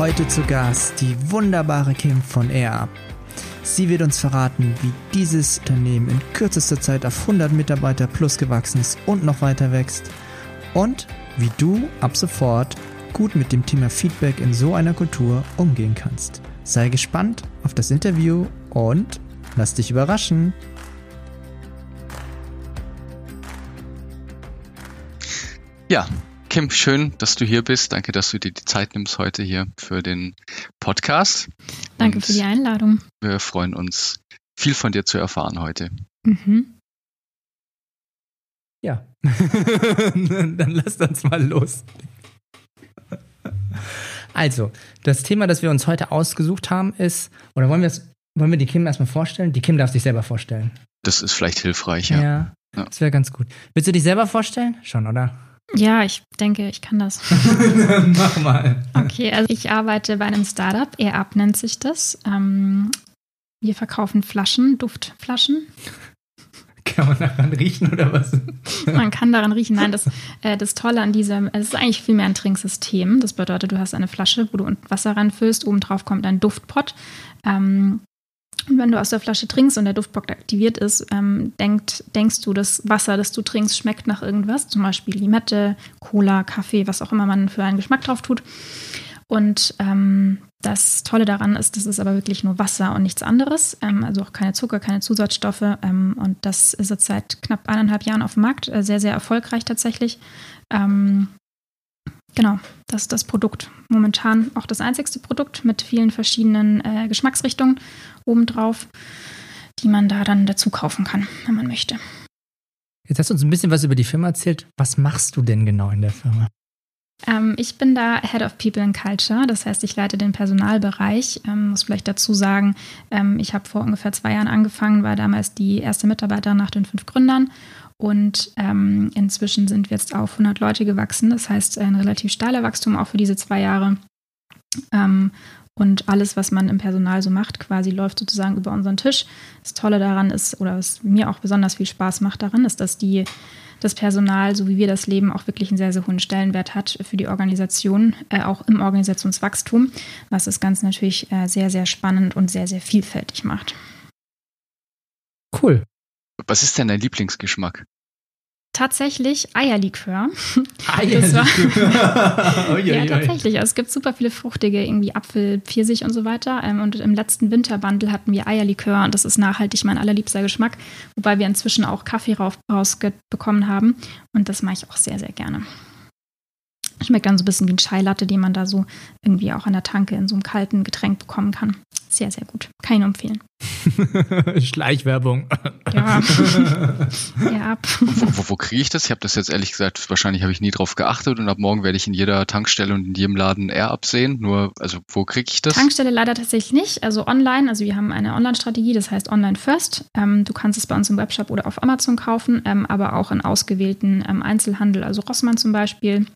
Heute zu Gast die wunderbare Kim von AirUp. Sie wird uns verraten, wie dieses Unternehmen in kürzester Zeit auf 100 Mitarbeiter plus gewachsen ist und noch weiter wächst. Und wie du ab sofort gut mit dem Thema Feedback in so einer Kultur umgehen kannst. Sei gespannt auf das Interview und lass dich überraschen. Ja, Kim, schön, dass du hier bist. Danke, dass du dir die Zeit nimmst heute hier für den Podcast. Danke Und für die Einladung. Wir freuen uns, viel von dir zu erfahren heute. Mhm. Ja, dann lasst uns mal los. Also, das Thema, das wir uns heute ausgesucht haben, ist, oder wollen wir wollen wir die Kim erstmal vorstellen? Die Kim darf sich selber vorstellen. Das ist vielleicht hilfreich, ja. Ja, ja. das wäre ganz gut. Willst du dich selber vorstellen? Schon, oder? Ja, ich denke, ich kann das. Mach mal. Okay, also ich arbeite bei einem Startup, AirUp nennt sich das. Ähm, wir verkaufen Flaschen, Duftflaschen. Kann man daran riechen oder was? Man kann daran riechen. Nein, das, äh, das Tolle an diesem, es ist eigentlich vielmehr ein Trinksystem. Das bedeutet, du hast eine Flasche, wo du Wasser ranfüllst, obendrauf kommt ein Duftpot. Ähm, wenn du aus der Flasche trinkst und der Duftbock aktiviert ist, ähm, denkt, denkst du, das Wasser, das du trinkst, schmeckt nach irgendwas, zum Beispiel Limette, Cola, Kaffee, was auch immer man für einen Geschmack drauf tut. Und ähm, das Tolle daran ist, das ist aber wirklich nur Wasser und nichts anderes. Ähm, also auch keine Zucker, keine Zusatzstoffe. Ähm, und das ist jetzt seit knapp eineinhalb Jahren auf dem Markt. Äh, sehr, sehr erfolgreich tatsächlich. Ähm, Genau, das ist das Produkt. Momentan auch das einzigste Produkt mit vielen verschiedenen äh, Geschmacksrichtungen obendrauf, die man da dann dazu kaufen kann, wenn man möchte. Jetzt hast du uns ein bisschen was über die Firma erzählt. Was machst du denn genau in der Firma? Ähm, ich bin da Head of People and Culture, das heißt, ich leite den Personalbereich. Ähm, muss vielleicht dazu sagen, ähm, ich habe vor ungefähr zwei Jahren angefangen, war damals die erste Mitarbeiterin nach den fünf Gründern und ähm, inzwischen sind wir jetzt auf 100 Leute gewachsen. Das heißt, ein relativ steiler Wachstum auch für diese zwei Jahre. Ähm, und alles, was man im Personal so macht, quasi läuft sozusagen über unseren Tisch. Das Tolle daran ist, oder was mir auch besonders viel Spaß macht daran, ist, dass die, das Personal, so wie wir das leben, auch wirklich einen sehr, sehr hohen Stellenwert hat für die Organisation, äh, auch im Organisationswachstum, was es ganz natürlich äh, sehr, sehr spannend und sehr, sehr vielfältig macht. Cool. Was ist denn dein Lieblingsgeschmack? Tatsächlich Eierlikör. Eierlikör. ja, tatsächlich. Also es gibt super viele fruchtige, irgendwie Apfel, Pfirsich und so weiter. Ähm, und im letzten Winterbundle hatten wir Eierlikör und das ist nachhaltig mein allerliebster Geschmack. Wobei wir inzwischen auch Kaffee rausbekommen haben und das mache ich auch sehr, sehr gerne. Schmeckt dann so ein bisschen wie ein Chai Latte, den man da so irgendwie auch an der Tanke in so einem kalten Getränk bekommen kann. Sehr, sehr gut. Kann ich empfehlen. Schleichwerbung. Ja. ja. Wo, wo, wo kriege ich das? Ich habe das jetzt ehrlich gesagt, wahrscheinlich habe ich nie drauf geachtet und ab morgen werde ich in jeder Tankstelle und in jedem Laden Air absehen. Nur, also wo kriege ich das? Tankstelle leider tatsächlich nicht. Also online, also wir haben eine Online-Strategie, das heißt Online First. Ähm, du kannst es bei uns im Webshop oder auf Amazon kaufen, ähm, aber auch in ausgewählten ähm, Einzelhandel, also Rossmann zum Beispiel.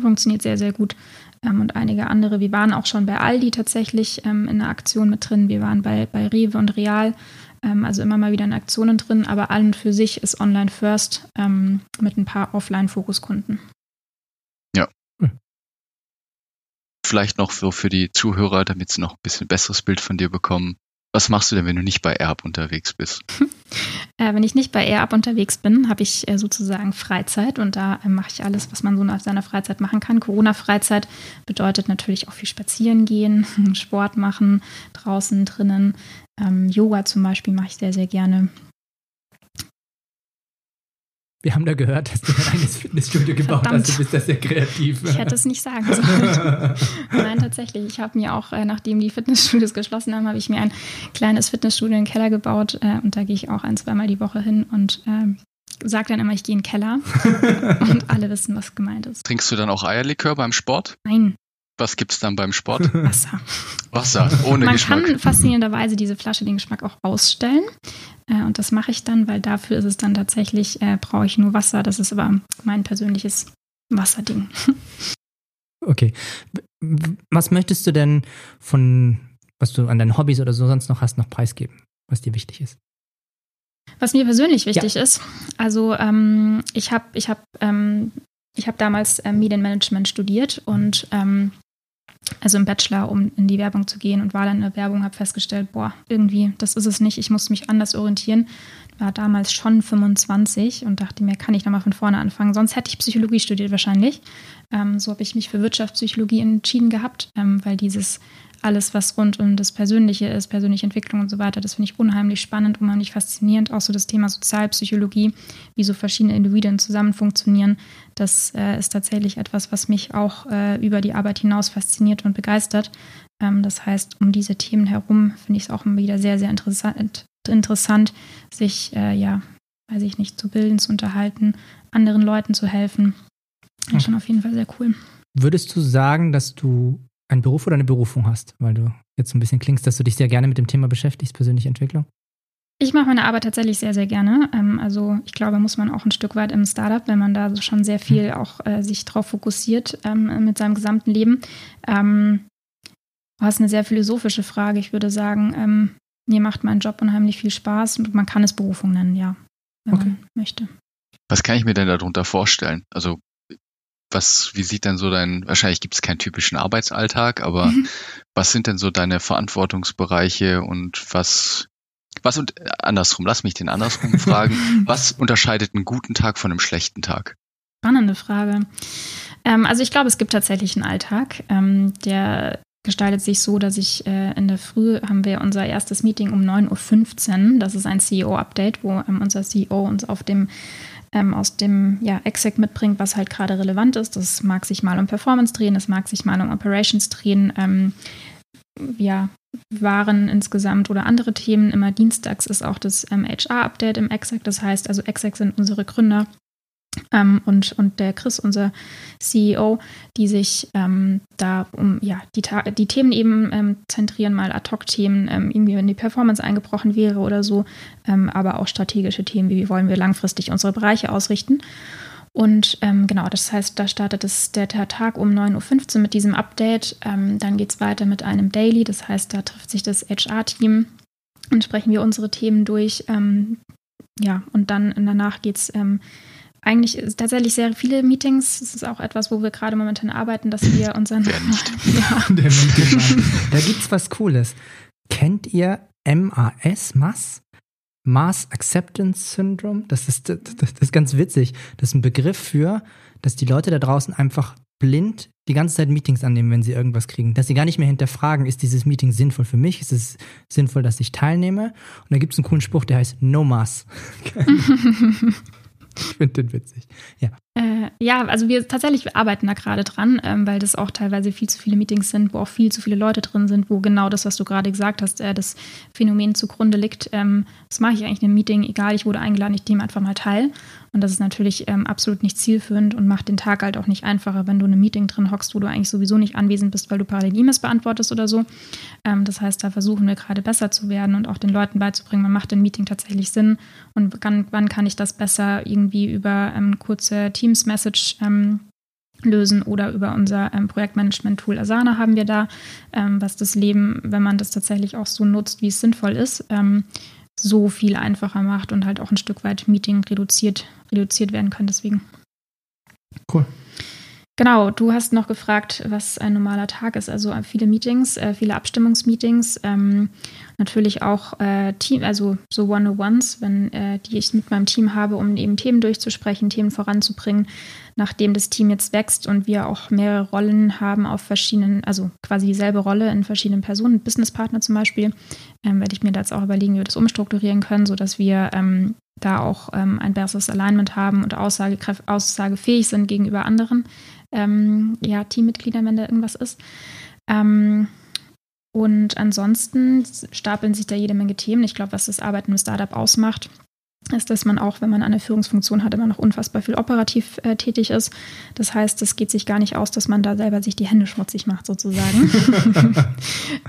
Funktioniert sehr, sehr gut ähm, und einige andere. Wir waren auch schon bei Aldi tatsächlich ähm, in der Aktion mit drin. Wir waren bei, bei Rewe und Real, ähm, also immer mal wieder in Aktionen drin. Aber allen für sich ist Online First ähm, mit ein paar Offline-Fokuskunden. Ja. Vielleicht noch so für die Zuhörer, damit sie noch ein bisschen besseres Bild von dir bekommen. Was machst du denn, wenn du nicht bei Erb unterwegs bist? äh, wenn ich nicht bei Erb unterwegs bin, habe ich äh, sozusagen Freizeit und da äh, mache ich alles, was man so nach seiner Freizeit machen kann. Corona-Freizeit bedeutet natürlich auch viel spazieren gehen, Sport machen, draußen, drinnen. Ähm, Yoga zum Beispiel mache ich sehr, sehr gerne. Wir haben da gehört, dass du ein eigenes Fitnessstudio gebaut Verdammt. hast. Du bist da sehr kreativ. Ich hätte es nicht sagen sollen. Nein, tatsächlich. Ich habe mir auch, äh, nachdem die Fitnessstudios geschlossen haben, habe ich mir ein kleines Fitnessstudio in den Keller gebaut. Äh, und da gehe ich auch ein, zweimal die Woche hin und äh, sage dann immer, ich gehe in den Keller. und alle wissen, was gemeint ist. Trinkst du dann auch Eierlikör beim Sport? Nein. Was gibt es dann beim Sport? Wasser. Wasser, ohne Man Geschmack. kann faszinierenderweise diese Flasche den Geschmack auch ausstellen. Äh, und das mache ich dann, weil dafür ist es dann tatsächlich, äh, brauche ich nur Wasser. Das ist aber mein persönliches Wasserding. Okay. Was möchtest du denn von, was du an deinen Hobbys oder so sonst noch hast, noch preisgeben, was dir wichtig ist? Was mir persönlich wichtig ja. ist, also ähm, ich habe ich hab, ähm, hab damals äh, Medienmanagement studiert und ähm, also im Bachelor, um in die Werbung zu gehen und war dann in der Werbung, habe festgestellt, boah, irgendwie, das ist es nicht, ich muss mich anders orientieren. War damals schon 25 und dachte mir, kann ich nochmal von vorne anfangen, sonst hätte ich Psychologie studiert wahrscheinlich. Ähm, so habe ich mich für Wirtschaftspsychologie entschieden gehabt, ähm, weil dieses alles, was rund um das Persönliche ist, persönliche Entwicklung und so weiter, das finde ich unheimlich spannend, unheimlich faszinierend. Auch so das Thema Sozialpsychologie, wie so verschiedene Individuen zusammen funktionieren, das äh, ist tatsächlich etwas, was mich auch äh, über die Arbeit hinaus fasziniert und begeistert. Ähm, das heißt, um diese Themen herum finde ich es auch immer wieder sehr, sehr interessant, interessant sich, äh, ja, weiß ich nicht, zu bilden, zu unterhalten, anderen Leuten zu helfen. Das ist schon auf jeden Fall sehr cool. Würdest du sagen, dass du einen Beruf oder eine Berufung hast, weil du jetzt so ein bisschen klingst, dass du dich sehr gerne mit dem Thema beschäftigst, persönliche Entwicklung? Ich mache meine Arbeit tatsächlich sehr, sehr gerne. Ähm, also ich glaube, muss man auch ein Stück weit im Startup, wenn man da schon sehr viel hm. auch äh, sich drauf fokussiert ähm, mit seinem gesamten Leben. Ähm, das ist eine sehr philosophische Frage. Ich würde sagen, ähm, mir macht mein Job unheimlich viel Spaß und man kann es Berufung nennen, ja, wenn okay. man möchte. Was kann ich mir denn darunter vorstellen? Also was, wie sieht denn so dein, wahrscheinlich gibt es keinen typischen Arbeitsalltag, aber mhm. was sind denn so deine Verantwortungsbereiche und was, was und andersrum, lass mich den andersrum fragen, was unterscheidet einen guten Tag von einem schlechten Tag? Spannende Frage. Ähm, also ich glaube, es gibt tatsächlich einen Alltag, ähm, der gestaltet sich so, dass ich äh, in der Früh haben wir unser erstes Meeting um 9.15 Uhr. Das ist ein CEO-Update, wo ähm, unser CEO uns auf dem ähm, aus dem ja, Exec mitbringt, was halt gerade relevant ist. Das mag sich mal um Performance drehen, das mag sich mal um Operations drehen. Ähm, ja, waren insgesamt oder andere Themen. Immer dienstags ist auch das ähm, HR-Update im Exec. Das heißt, also Exec sind unsere Gründer ähm, und, und der Chris, unser CEO, die sich ähm, da um ja, die, die Themen eben ähm, zentrieren, mal Ad-Hoc-Themen, ähm, irgendwie wenn die Performance eingebrochen wäre oder so, ähm, aber auch strategische Themen, wie wollen wir langfristig unsere Bereiche ausrichten. Und ähm, genau, das heißt, da startet es der, Tag um 9.15 Uhr mit diesem Update. dann geht es weiter mit einem Daily, das heißt, da trifft sich das HR-Team und sprechen wir unsere Themen durch. ja, und dann danach geht es eigentlich tatsächlich sehr viele Meetings. Das ist auch etwas, wo wir gerade momentan arbeiten, dass wir unseren. Wer nicht? ja. Der Meeting da gibt es was Cooles. Kennt ihr MAS, MAS? Mass Acceptance Syndrome? Das ist, das, das ist ganz witzig. Das ist ein Begriff für, dass die Leute da draußen einfach blind die ganze Zeit Meetings annehmen, wenn sie irgendwas kriegen. Dass sie gar nicht mehr hinterfragen, ist dieses Meeting sinnvoll für mich? Ist es sinnvoll, dass ich teilnehme? Und da gibt es einen coolen Spruch, der heißt No Mass. Ich finde den witzig. Ja. Äh, ja, also wir tatsächlich wir arbeiten da gerade dran, ähm, weil das auch teilweise viel zu viele Meetings sind, wo auch viel zu viele Leute drin sind, wo genau das, was du gerade gesagt hast, äh, das Phänomen zugrunde liegt. Ähm, das mache ich eigentlich in einem Meeting, egal, ich wurde eingeladen, ich nehme einfach mal teil. Und das ist natürlich ähm, absolut nicht zielführend und macht den Tag halt auch nicht einfacher, wenn du in einem Meeting drin hockst, wo du eigentlich sowieso nicht anwesend bist, weil du parallel E-Mails beantwortest oder so. Ähm, das heißt, da versuchen wir gerade besser zu werden und auch den Leuten beizubringen, man macht ein Meeting tatsächlich Sinn und kann, wann kann ich das besser irgendwie über ähm, kurze Teams-Message ähm, lösen oder über unser ähm, Projektmanagement-Tool Asana haben wir da, ähm, was das Leben, wenn man das tatsächlich auch so nutzt, wie es sinnvoll ist, ähm, so viel einfacher macht und halt auch ein Stück weit Meeting reduziert, reduziert werden kann. Deswegen. Cool. Genau, du hast noch gefragt, was ein normaler Tag ist. Also äh, viele Meetings, äh, viele Abstimmungsmeetings, ähm, natürlich auch äh, Team, also so One-on-Ones, wenn äh, die ich mit meinem Team habe, um eben Themen durchzusprechen, Themen voranzubringen. Nachdem das Team jetzt wächst und wir auch mehrere Rollen haben auf verschiedenen, also quasi dieselbe Rolle in verschiedenen Personen, Businesspartner zum Beispiel, ähm, werde ich mir da jetzt auch überlegen, wie wir das umstrukturieren können, sodass wir ähm, da auch ähm, ein besseres Alignment haben und aussagefähig sind gegenüber anderen ähm, ja, Teammitgliedern, wenn da irgendwas ist. Ähm, und ansonsten stapeln sich da jede Menge Themen. Ich glaube, was das Arbeiten im Startup ausmacht, ist, dass man auch, wenn man eine Führungsfunktion hat, immer noch unfassbar viel operativ äh, tätig ist. Das heißt, es geht sich gar nicht aus, dass man da selber sich die Hände schmutzig macht, sozusagen.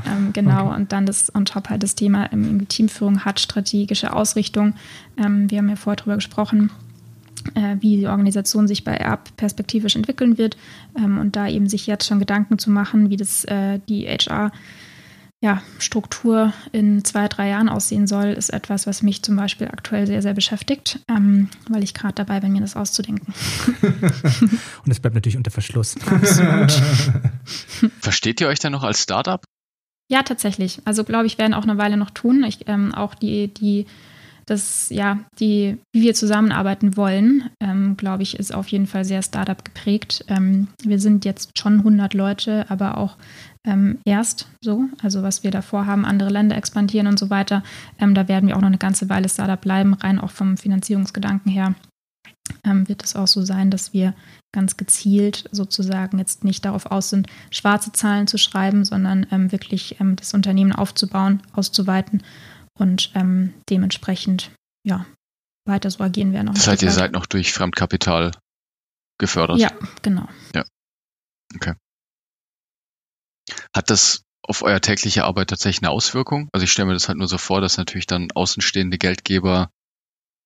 ähm, genau, okay. und dann das on top halt das Thema ähm, Teamführung hat, strategische Ausrichtung. Ähm, wir haben ja vorher drüber gesprochen, äh, wie die Organisation sich bei ERB perspektivisch entwickeln wird ähm, und da eben sich jetzt schon Gedanken zu machen, wie das äh, die HR ja, Struktur in zwei, drei Jahren aussehen soll, ist etwas, was mich zum Beispiel aktuell sehr, sehr beschäftigt, ähm, weil ich gerade dabei bin, mir das auszudenken. Und es bleibt natürlich unter Verschluss. Absolut. Versteht ihr euch denn noch als Startup? Ja, tatsächlich. Also glaube ich, werden auch eine Weile noch tun. Ich, ähm, auch die, die das, ja, die, wie wir zusammenarbeiten wollen, ähm, glaube ich, ist auf jeden Fall sehr Startup geprägt. Ähm, wir sind jetzt schon 100 Leute, aber auch ähm, erst so, also was wir davor haben, andere Länder expandieren und so weiter. Ähm, da werden wir auch noch eine ganze Weile Startup bleiben, rein auch vom Finanzierungsgedanken her. Ähm, wird es auch so sein, dass wir ganz gezielt sozusagen jetzt nicht darauf aus sind, schwarze Zahlen zu schreiben, sondern ähm, wirklich das Unternehmen aufzubauen, auszuweiten und ähm, dementsprechend ja weiter so agieren werden. Das heißt, ihr seid noch durch Fremdkapital gefördert? Ja, genau. Ja. Okay. Hat das auf euer tägliche Arbeit tatsächlich eine Auswirkung? Also ich stelle mir das halt nur so vor, dass natürlich dann außenstehende Geldgeber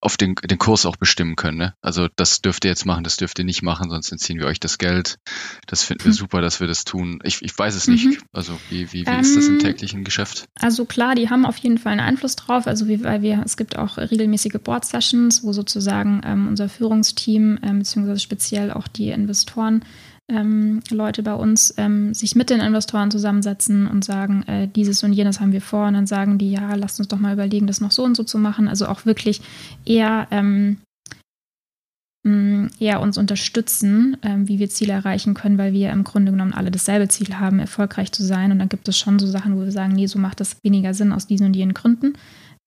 auf den, den Kurs auch bestimmen können. Ne? Also das dürft ihr jetzt machen, das dürft ihr nicht machen, sonst entziehen wir euch das Geld. Das finden wir hm. super, dass wir das tun. Ich, ich weiß es mhm. nicht. Also wie, wie, wie ähm, ist das im ähm, täglichen Geschäft? Also klar, die haben auf jeden Fall einen Einfluss drauf. Also wie, weil wir, es gibt auch regelmäßige Board-Sessions, wo sozusagen ähm, unser Führungsteam, ähm, beziehungsweise speziell auch die Investoren ähm, Leute bei uns ähm, sich mit den Investoren zusammensetzen und sagen, äh, dieses und jenes haben wir vor. Und dann sagen die, ja, lasst uns doch mal überlegen, das noch so und so zu machen. Also auch wirklich eher, ähm, mm, eher uns unterstützen, ähm, wie wir Ziele erreichen können, weil wir im Grunde genommen alle dasselbe Ziel haben, erfolgreich zu sein. Und dann gibt es schon so Sachen, wo wir sagen, nee, so macht das weniger Sinn aus diesen und jenen Gründen.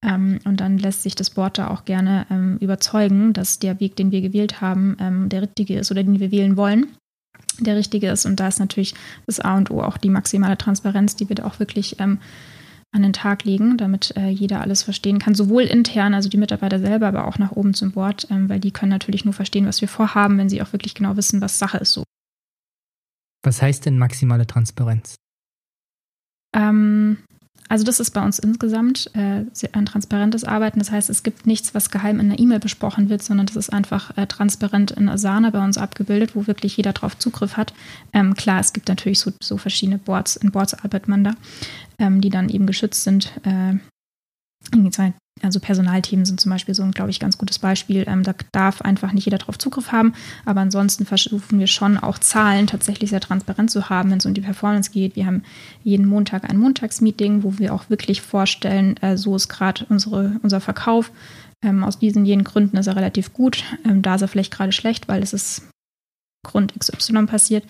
Ähm, und dann lässt sich das Board da auch gerne ähm, überzeugen, dass der Weg, den wir gewählt haben, der richtige ist oder den wir wählen wollen der richtige ist. Und da ist natürlich das A und O auch die maximale Transparenz, die wir da auch wirklich ähm, an den Tag legen, damit äh, jeder alles verstehen kann, sowohl intern, also die Mitarbeiter selber, aber auch nach oben zum Board, ähm, weil die können natürlich nur verstehen, was wir vorhaben, wenn sie auch wirklich genau wissen, was Sache ist so. Was heißt denn maximale Transparenz? Ähm, also das ist bei uns insgesamt äh, ein transparentes Arbeiten. Das heißt, es gibt nichts, was geheim in einer E-Mail besprochen wird, sondern das ist einfach äh, transparent in Asana bei uns abgebildet, wo wirklich jeder drauf Zugriff hat. Ähm, klar, es gibt natürlich so, so, verschiedene Boards, in Boards arbeitet man da, ähm, die dann eben geschützt sind. Äh, irgendwie zwei also Personalthemen sind zum Beispiel so ein, glaube ich, ganz gutes Beispiel. Ähm, da darf einfach nicht jeder darauf Zugriff haben. Aber ansonsten versuchen wir schon auch Zahlen tatsächlich sehr transparent zu haben, wenn es um die Performance geht. Wir haben jeden Montag ein Montagsmeeting, wo wir auch wirklich vorstellen, äh, so ist gerade unser Verkauf. Ähm, aus diesen jenen Gründen ist er relativ gut. Ähm, da ist er vielleicht gerade schlecht, weil es ist Grund XY passiert.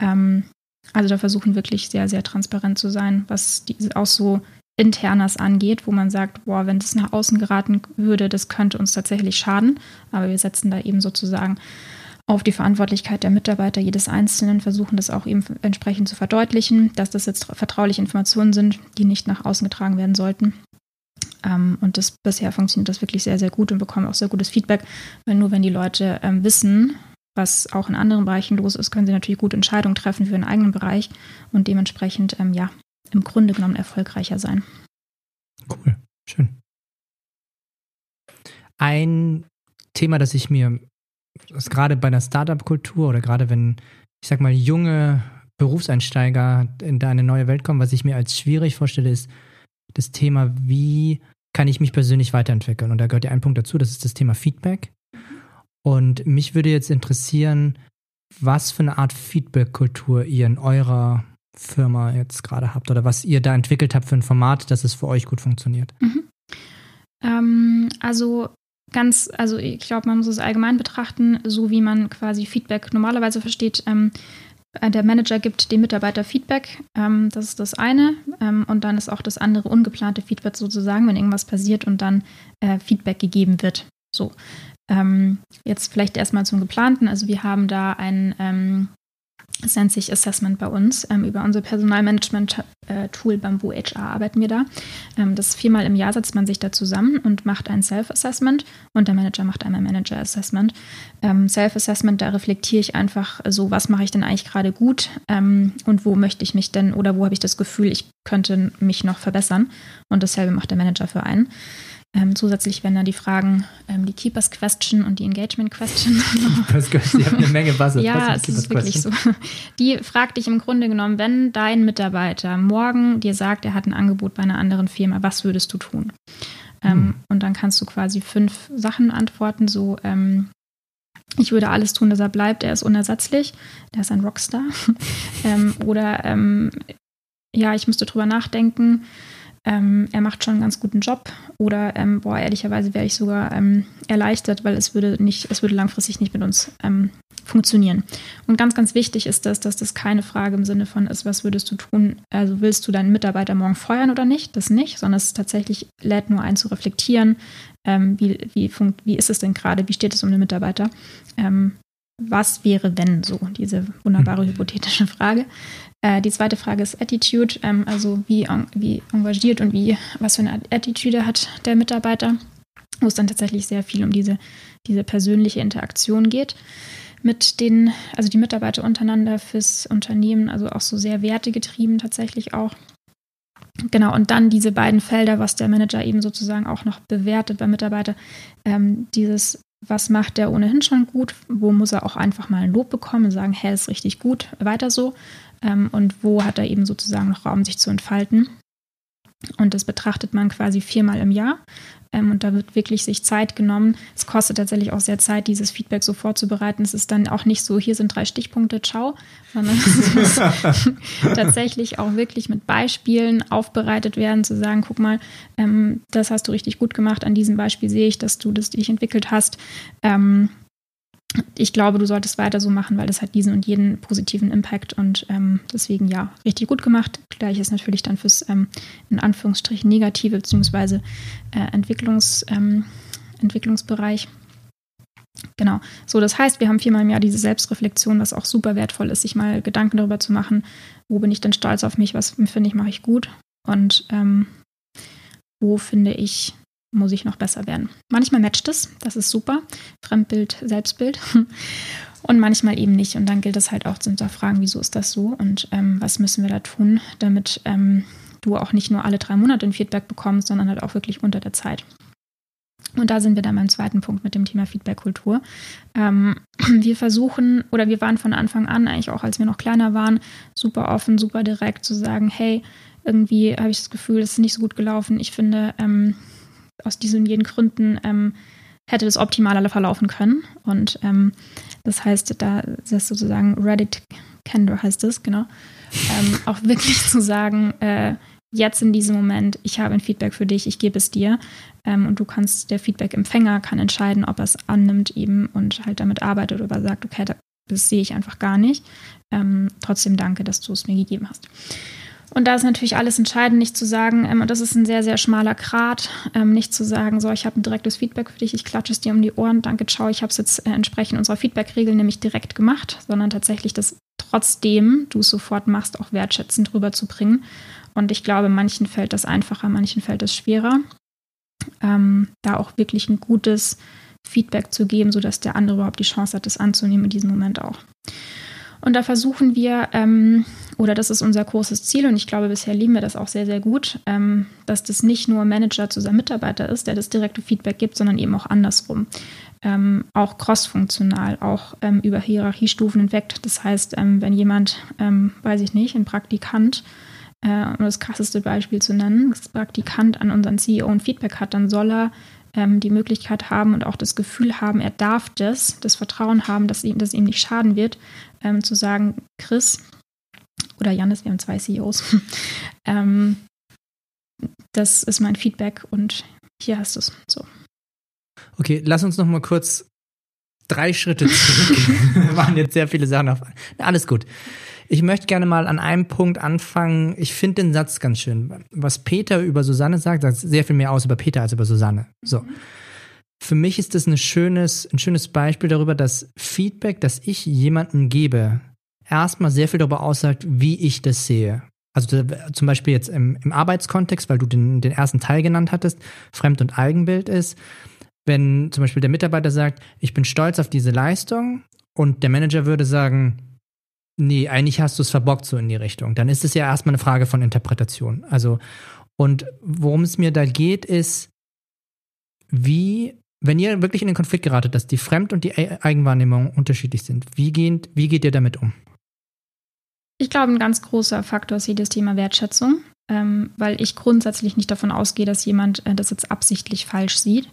Ähm, also da versuchen wirklich sehr, sehr transparent zu sein, was die, auch so Internas angeht, wo man sagt, boah, wenn das nach außen geraten würde, das könnte uns tatsächlich schaden. Aber wir setzen da eben sozusagen auf die Verantwortlichkeit der Mitarbeiter jedes Einzelnen, versuchen das auch eben entsprechend zu verdeutlichen, dass das jetzt vertrauliche Informationen sind, die nicht nach außen getragen werden sollten. Ähm, und das bisher funktioniert das wirklich sehr, sehr gut und bekommen auch sehr gutes Feedback, weil nur wenn die Leute ähm, wissen, was auch in anderen Bereichen los ist, können sie natürlich gute Entscheidungen treffen für ihren eigenen Bereich und dementsprechend, ähm, ja, im Grunde genommen erfolgreicher sein. Cool, schön. Ein Thema, das ich mir, das gerade bei der Startup-Kultur oder gerade wenn, ich sag mal, junge Berufseinsteiger in eine neue Welt kommen, was ich mir als schwierig vorstelle, ist das Thema, wie kann ich mich persönlich weiterentwickeln? Und da gehört ja ein Punkt dazu, das ist das Thema Feedback. Und mich würde jetzt interessieren, was für eine Art Feedback-Kultur ihr in eurer Firma jetzt gerade habt oder was ihr da entwickelt habt für ein Format, dass es für euch gut funktioniert? Mhm. Ähm, also ganz, also ich glaube, man muss es allgemein betrachten, so wie man quasi Feedback normalerweise versteht. Ähm, äh, der Manager gibt dem Mitarbeiter Feedback, ähm, das ist das eine. Ähm, und dann ist auch das andere ungeplante Feedback sozusagen, wenn irgendwas passiert und dann äh, Feedback gegeben wird. So. Ähm, jetzt vielleicht erstmal zum geplanten. Also wir haben da ein ähm, Das nennt sich Assessment bei uns. Ähm, über unser Personalmanagement-Tool Bamboo HR arbeiten wir da. Ähm, das viermal im Jahr setzt man sich da zusammen und macht ein Self-Assessment und der Manager macht einmal Manager-Assessment. Ähm, Self-Assessment, da reflektiere ich einfach so, was mache ich denn eigentlich gerade gut ähm, und wo möchte ich mich denn oder wo habe ich das Gefühl, ich könnte mich noch verbessern. Und dasselbe macht der Manager für einen. Ähm, zusätzlich werden da die Fragen, ähm, die Keepers Question und die Engagement Question. Keepers Question, ihr habt eine Menge Buzzer. ja, es ist wirklich so. Die fragt dich im Grunde genommen, wenn dein Mitarbeiter morgen dir sagt, er hat ein Angebot bei einer anderen Firma, was würdest du tun? Ähm, hm. Und dann kannst du quasi fünf Sachen antworten, so ähm, ich würde alles tun, dass er bleibt, er ist unersetzlich, der ist ein Rockstar. ähm, oder ähm, ja, ich müsste drüber nachdenken, ähm, er macht schon einen ganz guten Job oder ähm, boah, ehrlicherweise wäre ich sogar ähm, erleichtert, weil es würde nicht, es würde langfristig nicht mit uns ähm, funktionieren. Und ganz, ganz wichtig ist das, dass das keine Frage im Sinne von ist, was würdest du tun? Also willst du deinen Mitarbeiter morgen feuern oder nicht? Das nicht, sondern es tatsächlich lädt nur ein zu reflektieren, ähm, wie, wie, wie ist es denn gerade, wie steht es um den Mitarbeiter? Was wäre, wenn so? Diese wunderbare hm. hypothetische Frage. Äh, die zweite Frage ist Attitude, ähm, also wie, wie engagiert und wie, was für eine Attitude hat der Mitarbeiter, wo es dann tatsächlich sehr viel um diese, diese persönliche Interaktion geht mit den, also die Mitarbeiter untereinander fürs Unternehmen, also auch so sehr wertegetrieben tatsächlich auch. Genau, und dann diese beiden Felder, was der Manager eben sozusagen auch noch bewertet beim Mitarbeiter, ähm, dieses was macht der ohnehin schon gut, wo muss er auch einfach mal ein Lob bekommen und sagen, hey, ist richtig gut, weiter so. Ähm, und wo hat er eben sozusagen noch Raum, sich zu entfalten. Und das betrachtet man quasi viermal im Jahr. Ähm, und da wird wirklich sich Zeit genommen. Es kostet tatsächlich auch sehr Zeit, dieses Feedback so vorzubereiten. Es ist dann auch nicht so, hier sind drei Stichpunkte, ciao, sondern es muss tatsächlich auch wirklich mit Beispielen aufbereitet werden, zu sagen, guck mal, ähm, das hast du richtig gut gemacht. An diesem Beispiel sehe ich, dass du das dich entwickelt hast. Ähm, ich glaube, du solltest weiter so machen, weil das hat diesen und jeden positiven Impact und ähm, deswegen ja, richtig gut gemacht. Gleiches natürlich dann fürs ähm, in Anführungsstrichen negative bzw. Äh, Entwicklungs, ähm, Entwicklungsbereich. Genau. So, das heißt, wir haben viermal im Jahr diese Selbstreflexion, was auch super wertvoll ist, sich mal Gedanken darüber zu machen, wo bin ich denn stolz auf mich, was finde ich, mache ich gut und ähm, wo finde ich, muss ich noch besser werden. Manchmal matcht es, das ist super. Fremdbild, Selbstbild. Und manchmal eben nicht. Und dann gilt es halt auch zu hinterfragen, wieso ist das so und ähm, was müssen wir da tun, damit ähm, du auch nicht nur alle drei Monate ein Feedback bekommst, sondern halt auch wirklich unter der Zeit. Und da sind wir dann beim zweiten Punkt mit dem Thema Feedback-Kultur. Ähm, wir versuchen, oder wir waren von Anfang an, eigentlich auch als wir noch kleiner waren, super offen, super direkt zu sagen, hey, irgendwie habe ich das Gefühl, es ist nicht so gut gelaufen. Ich finde, ähm, aus diesen und jenen Gründen ähm, hätte das optimaler verlaufen können. Und ähm, das heißt, da ist das sozusagen Reddit Candor heißt es, genau. Ähm, auch wirklich zu sagen, äh, jetzt in diesem Moment, ich habe ein Feedback für dich, ich gebe es dir. Ähm, und du kannst, der Feedback-Empfänger kann entscheiden, ob er es annimmt eben und halt damit arbeitet oder sagt, okay, das sehe ich einfach gar nicht. Ähm, trotzdem danke, dass du es mir gegeben hast. Und da ist natürlich alles entscheidend, nicht zu sagen, ähm, und das ist ein sehr, sehr schmaler Grat, ähm, nicht zu sagen, so, ich habe ein direktes Feedback für dich, ich klatsche es dir um die Ohren, danke, ciao, ich habe es jetzt äh, entsprechend unserer Feedback-Regel nämlich direkt gemacht, sondern tatsächlich das trotzdem du es sofort machst, auch wertschätzend rüberzubringen. Und ich glaube, manchen fällt das einfacher, manchen fällt es schwerer, ähm, da auch wirklich ein gutes Feedback zu geben, sodass der andere überhaupt die Chance hat, das anzunehmen in diesem Moment auch. Und da versuchen wir, ähm, oder das ist unser großes Ziel, und ich glaube, bisher lieben wir das auch sehr, sehr gut, ähm, dass das nicht nur Manager zu seinem Mitarbeiter ist, der das direkte Feedback gibt, sondern eben auch andersrum. Ähm, auch crossfunktional, auch ähm, über Hierarchiestufen hinweg. Das heißt, ähm, wenn jemand, ähm, weiß ich nicht, ein Praktikant, äh, um das krasseste Beispiel zu nennen, das Praktikant an unseren CEO ein Feedback hat, dann soll er ähm, die Möglichkeit haben und auch das Gefühl haben, er darf das, das Vertrauen haben, dass ihm, dass ihm nicht schaden wird, ähm, zu sagen, Chris oder Janis, wir haben zwei CEOs, ähm, das ist mein Feedback und hier hast du es. So. Okay, lass uns noch mal kurz drei Schritte zurück. Wir machen jetzt sehr viele Sachen auf. Alles gut. Ich möchte gerne mal an einem Punkt anfangen. Ich finde den Satz ganz schön. Was Peter über Susanne sagt, sagt sehr viel mehr aus über Peter als über Susanne. So. Für mich ist das ein schönes, ein schönes Beispiel darüber, dass Feedback, das ich jemandem gebe, erstmal sehr viel darüber aussagt, wie ich das sehe. Also zum Beispiel jetzt im, im Arbeitskontext, weil du den, den ersten Teil genannt hattest, Fremd- und Eigenbild ist, wenn zum Beispiel der Mitarbeiter sagt, ich bin stolz auf diese Leistung und der Manager würde sagen, nee, eigentlich hast du es verbockt so in die Richtung, dann ist es ja erstmal eine Frage von Interpretation. Also, und worum es mir da geht, ist, wie, wenn ihr wirklich in den Konflikt geratet, dass die Fremd- und die Eigenwahrnehmung unterschiedlich sind, wie geht, wie geht ihr damit um? Ich glaube, ein ganz großer Faktor ist hier das Thema Wertschätzung, ähm, weil ich grundsätzlich nicht davon ausgehe, dass jemand äh, das jetzt absichtlich falsch sieht,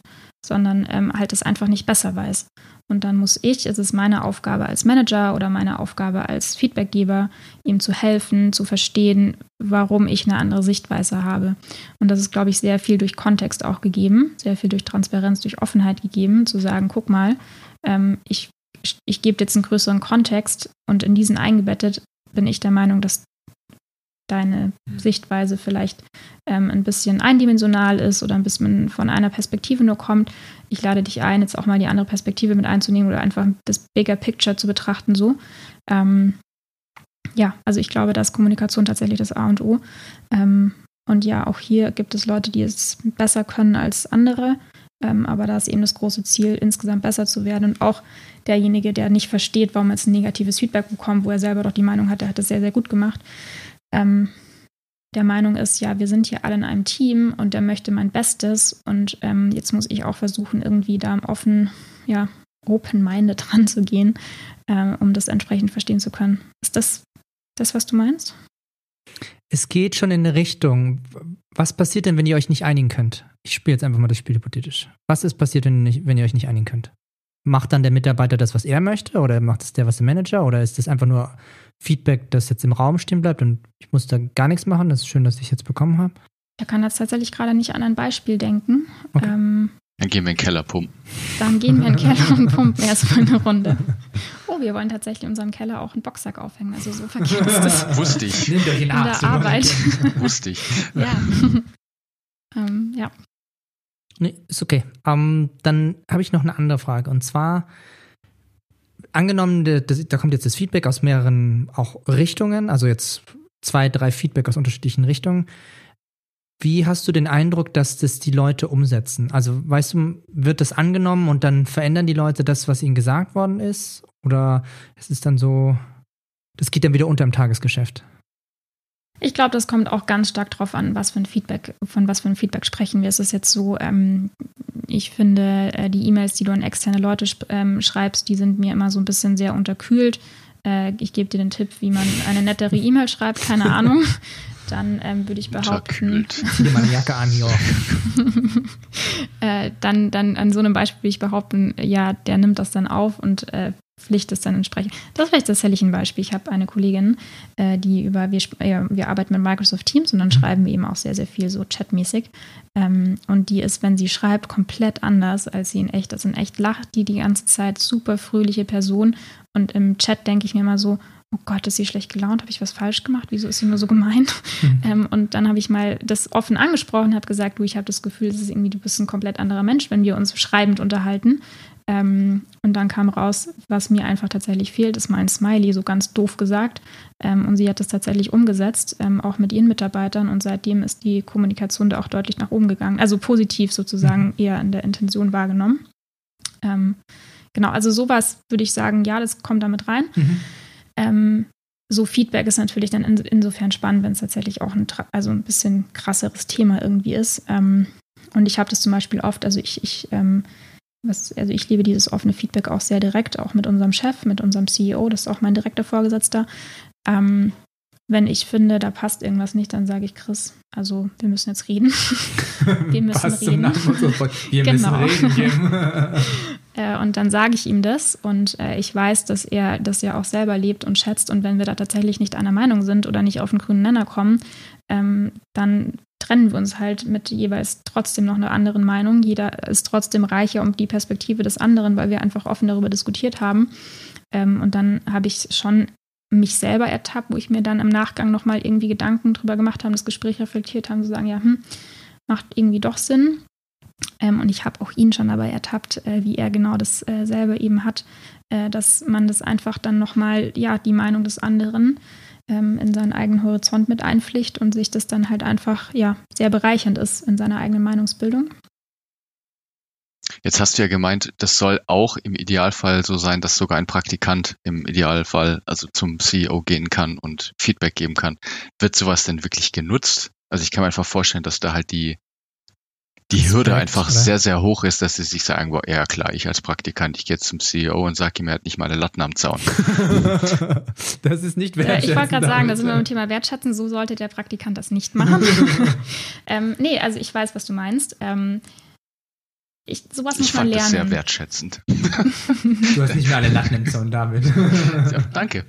sondern ähm, halt es einfach nicht besser weiß. Und dann muss ich, es ist meine Aufgabe als Manager oder meine Aufgabe als Feedbackgeber, ihm zu helfen, zu verstehen, warum ich eine andere Sichtweise habe. Und das ist, glaube ich, sehr viel durch Kontext auch gegeben, sehr viel durch Transparenz, durch Offenheit gegeben, zu sagen, guck mal, ähm, ich, ich gebe jetzt einen größeren Kontext und in diesen eingebettet bin ich der Meinung, dass deine mhm. Sichtweise vielleicht ähm, ein bisschen eindimensional ist oder ein bisschen von einer Perspektive nur kommt. Ich lade dich ein, jetzt auch mal die andere Perspektive mit einzunehmen oder einfach das Bigger Picture zu betrachten so. Ähm, ja, also ich glaube, da ist Kommunikation tatsächlich das A und O. Ähm, und ja, auch hier gibt es Leute, die es besser können als andere. Ähm, aber da ist eben das große Ziel, insgesamt besser zu werden. Und auch derjenige, der nicht versteht, warum er jetzt ein negatives Feedback bekommt, wo er selber doch die Meinung hat, er hat das sehr, sehr gut gemacht, ähm, der Meinung ist, ja, wir sind hier alle in einem Team und der möchte mein Bestes und ähm, jetzt muss ich auch versuchen, irgendwie da offen, ja, open-minded dran zu gehen, äh, um das entsprechend verstehen zu können. Ist das das, was du meinst? Es geht schon in eine Richtung. Was passiert denn, wenn ihr euch nicht einigen könnt? Ich spiele jetzt einfach mal das Spiel hypothetisch. Was ist passiert, wenn, nicht, wenn ihr euch nicht einigen könnt? Macht dann der Mitarbeiter das, was er möchte? Oder macht es der, was der Manager? Oder ist das einfach nur Feedback, das jetzt im Raum stehen bleibt und ich muss da gar nichts machen? Das ist schön, dass ich jetzt bekommen habe. Ich kann jetzt tatsächlich gerade nicht an ein Beispiel denken. Okay. Ähm, dann gehen wir in den Keller pumpen. Dann gehen wir in den Keller und pumpen erstmal eine Runde. Oh, wir wollen tatsächlich in unserem Keller auch einen Boxsack aufhängen. Also so verkehrt ist das. Wusste ich. Nehmt euch in, der Arbeit. Wusste ich. Ja. ähm, ja. Nee, ist okay. Um, ähm, dann habe ich noch eine andere Frage. Und zwar, angenommen, da kommt jetzt das Feedback aus mehreren auch Richtungen, also jetzt zwei, drei Feedback aus unterschiedlichen Richtungen. Wie hast du den Eindruck, dass das die Leute umsetzen? Also, weißt du, wird das angenommen und dann verändern die Leute das, was ihnen gesagt worden ist? Oder ist es dann so, das geht dann wieder unter im Tagesgeschäft? Ich glaube, das kommt auch ganz stark darauf an, was für ein Feedback, von was für ein Feedback sprechen wir. Es ist jetzt so, ähm, ich finde, äh, die E-Mails, die du an externe Leute ähm, schreibst, die sind mir immer so ein bisschen sehr unterkühlt. Äh, ich gebe dir den Tipp, wie man eine nettere E-Mail schreibt, keine Ahnung. Dann ähm, würde ich behaupten. Zieh meine Jacke an, ja. äh, dann, dann an so einem Beispiel würde ich behaupten, ja, der nimmt das dann auf und äh, Pflicht ist dann entsprechend. Das ist vielleicht tatsächlich ein Beispiel. Ich habe eine Kollegin, äh, die über, wir, äh, wir arbeiten mit Microsoft Teams und dann mhm. schreiben wir eben auch sehr, sehr viel so chatmäßig. Ähm, und die ist, wenn sie schreibt, komplett anders, als sie in echt ist. In echt lacht die die ganze Zeit, super fröhliche Person. Und im Chat denke ich mir immer so, oh Gott, ist sie schlecht gelaunt? Habe ich was falsch gemacht? Wieso ist sie nur so gemein? Mhm. Ähm, und dann habe ich mal das offen angesprochen, habe gesagt, du, ich habe das Gefühl, das ist irgendwie, du bist ein komplett anderer Mensch, wenn wir uns schreibend unterhalten. Ähm, und dann kam raus, was mir einfach tatsächlich fehlt, ist mein Smiley, so ganz doof gesagt. Ähm, und sie hat das tatsächlich umgesetzt, ähm, auch mit ihren Mitarbeitern. Und seitdem ist die Kommunikation da auch deutlich nach oben gegangen. Also positiv sozusagen mhm. eher in der Intention wahrgenommen. Ähm, genau, also sowas würde ich sagen, ja, das kommt damit rein. Mhm. Ähm, so Feedback ist natürlich dann in, insofern spannend, wenn es tatsächlich auch ein, also ein bisschen krasseres Thema irgendwie ist. Ähm, und ich habe das zum Beispiel oft, also ich, ich was, also ich liebe dieses offene Feedback auch sehr direkt, auch mit unserem Chef, mit unserem CEO, das ist auch mein direkter Vorgesetzter. Ähm, wenn ich finde, da passt irgendwas nicht, dann sage ich Chris, also wir müssen jetzt reden. wir müssen Passt reden. wir genau. müssen reden. äh, und dann sage ich ihm das und äh, ich weiß, dass er das ja auch selber lebt und schätzt und wenn wir da tatsächlich nicht einer Meinung sind oder nicht auf den grünen Nenner kommen, ähm, dann trennen wir uns halt mit jeweils trotzdem noch einer anderen Meinung. Jeder ist trotzdem reicher um die Perspektive des anderen, weil wir einfach offen darüber diskutiert haben. Ähm, und dann habe ich schon mich selber ertappt, wo ich mir dann im Nachgang nochmal irgendwie Gedanken drüber gemacht habe, das Gespräch reflektiert haben, zu sagen, ja, hm, macht irgendwie doch Sinn. Ähm, und ich habe auch ihn schon dabei ertappt, äh, wie er genau dasselbe äh, eben hat. äh, dass man das einfach dann nochmal, ja, die Meinung des anderen ähm, in seinen eigenen Horizont mit einpflicht und sich das dann halt einfach, ja, sehr bereichernd ist in seiner eigenen Meinungsbildung. Jetzt hast du ja gemeint, das soll auch im Idealfall so sein, dass sogar ein Praktikant im Idealfall also zum CEO gehen kann und Feedback geben kann. Wird sowas denn wirklich genutzt? Also ich kann mir einfach vorstellen, dass da halt die die Hürde Respekt, einfach oder? sehr, sehr hoch ist, dass sie sich sagen, boah, ja klar, ich als Praktikant, ich gehe jetzt zum CEO und sage ihm, er hat nicht mal eine Latten am Zaun. das ist nicht wertschätzen. ich wollte gerade sagen, da sind wir beim Thema Wertschätzen, so sollte der Praktikant das nicht machen. ähm, nee, also ich weiß, was du meinst. Ähm, ich, sowas muss ich man lernen. Das sehr wertschätzend. du hast nicht mehr alle Latten im Zaun, David. ja, danke.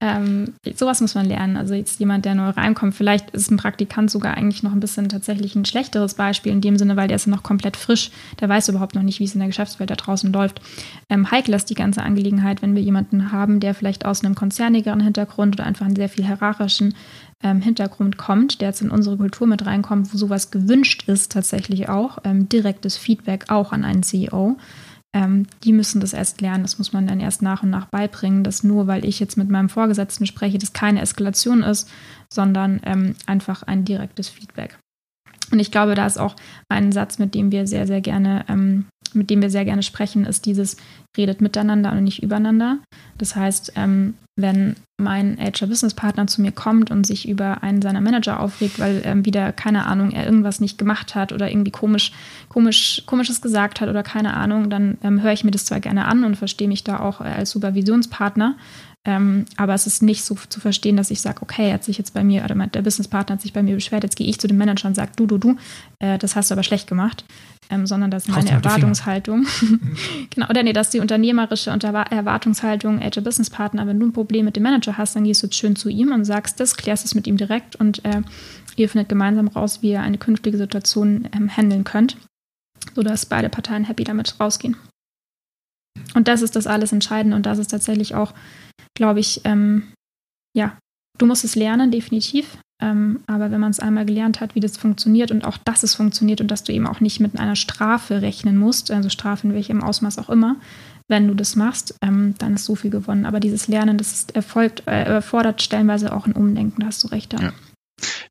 ähm, sowas muss man lernen. Also jetzt jemand, der neu reinkommt, vielleicht ist ein Praktikant sogar eigentlich noch ein bisschen tatsächlich ein schlechteres Beispiel in dem Sinne, weil der ist noch komplett frisch. Der weiß überhaupt noch nicht, wie es in der Geschäftswelt da draußen läuft. Ähm, heikel ist die ganze Angelegenheit, wenn wir jemanden haben, der vielleicht aus einem konzernigeren Hintergrund oder einfach einen sehr viel hierarchischen ähm, Hintergrund kommt, der jetzt in unsere Kultur mit reinkommt, wo sowas gewünscht ist, tatsächlich auch, ähm, direktes Feedback auch an einen CEO. Ähm, die müssen das erst lernen. Das muss man dann erst nach und nach beibringen, dass nur weil ich jetzt mit meinem Vorgesetzten spreche, das keine Eskalation ist, sondern ähm, einfach ein direktes Feedback. Und ich glaube, da ist auch ein Satz, mit dem wir sehr, sehr gerne, ähm, mit dem wir sehr gerne sprechen, ist dieses redet miteinander und nicht übereinander. Das heißt, ähm, wenn mein HR-Business-Partner zu mir kommt und sich über einen seiner Manager aufregt, weil ähm, wieder, keine Ahnung, er irgendwas nicht gemacht hat oder irgendwie komisch, komisch, komisches gesagt hat oder keine Ahnung, dann ähm, höre ich mir das zwar gerne an und verstehe mich da auch äh, als Supervisionspartner, ähm, aber es ist nicht so zu verstehen, dass ich sage, okay, hat sich jetzt bei mir, oder der Businesspartner hat sich bei mir beschwert, jetzt gehe ich zu dem Manager und sage, du, du, du, äh, das hast du aber schlecht gemacht. Ähm, sondern das ist meine Erwartungshaltung. genau, oder nee, das ist die unternehmerische Erwartungshaltung, Agile Business Partner. Wenn du ein Problem mit dem Manager hast, dann gehst du schön zu ihm und sagst das, klärst es mit ihm direkt und äh, ihr findet gemeinsam raus, wie ihr eine künftige Situation ähm, handeln könnt, sodass beide Parteien happy damit rausgehen. Und das ist das alles Entscheidende und das ist tatsächlich auch glaube ich, ähm, ja, du musst es lernen, definitiv. Ähm, aber wenn man es einmal gelernt hat, wie das funktioniert und auch, dass es funktioniert und dass du eben auch nicht mit einer Strafe rechnen musst, also Strafe in welchem Ausmaß auch immer, wenn du das machst, ähm, dann ist so viel gewonnen. Aber dieses Lernen, das erfolgt, äh, erfordert stellenweise auch ein Umdenken, da hast du recht. Ja.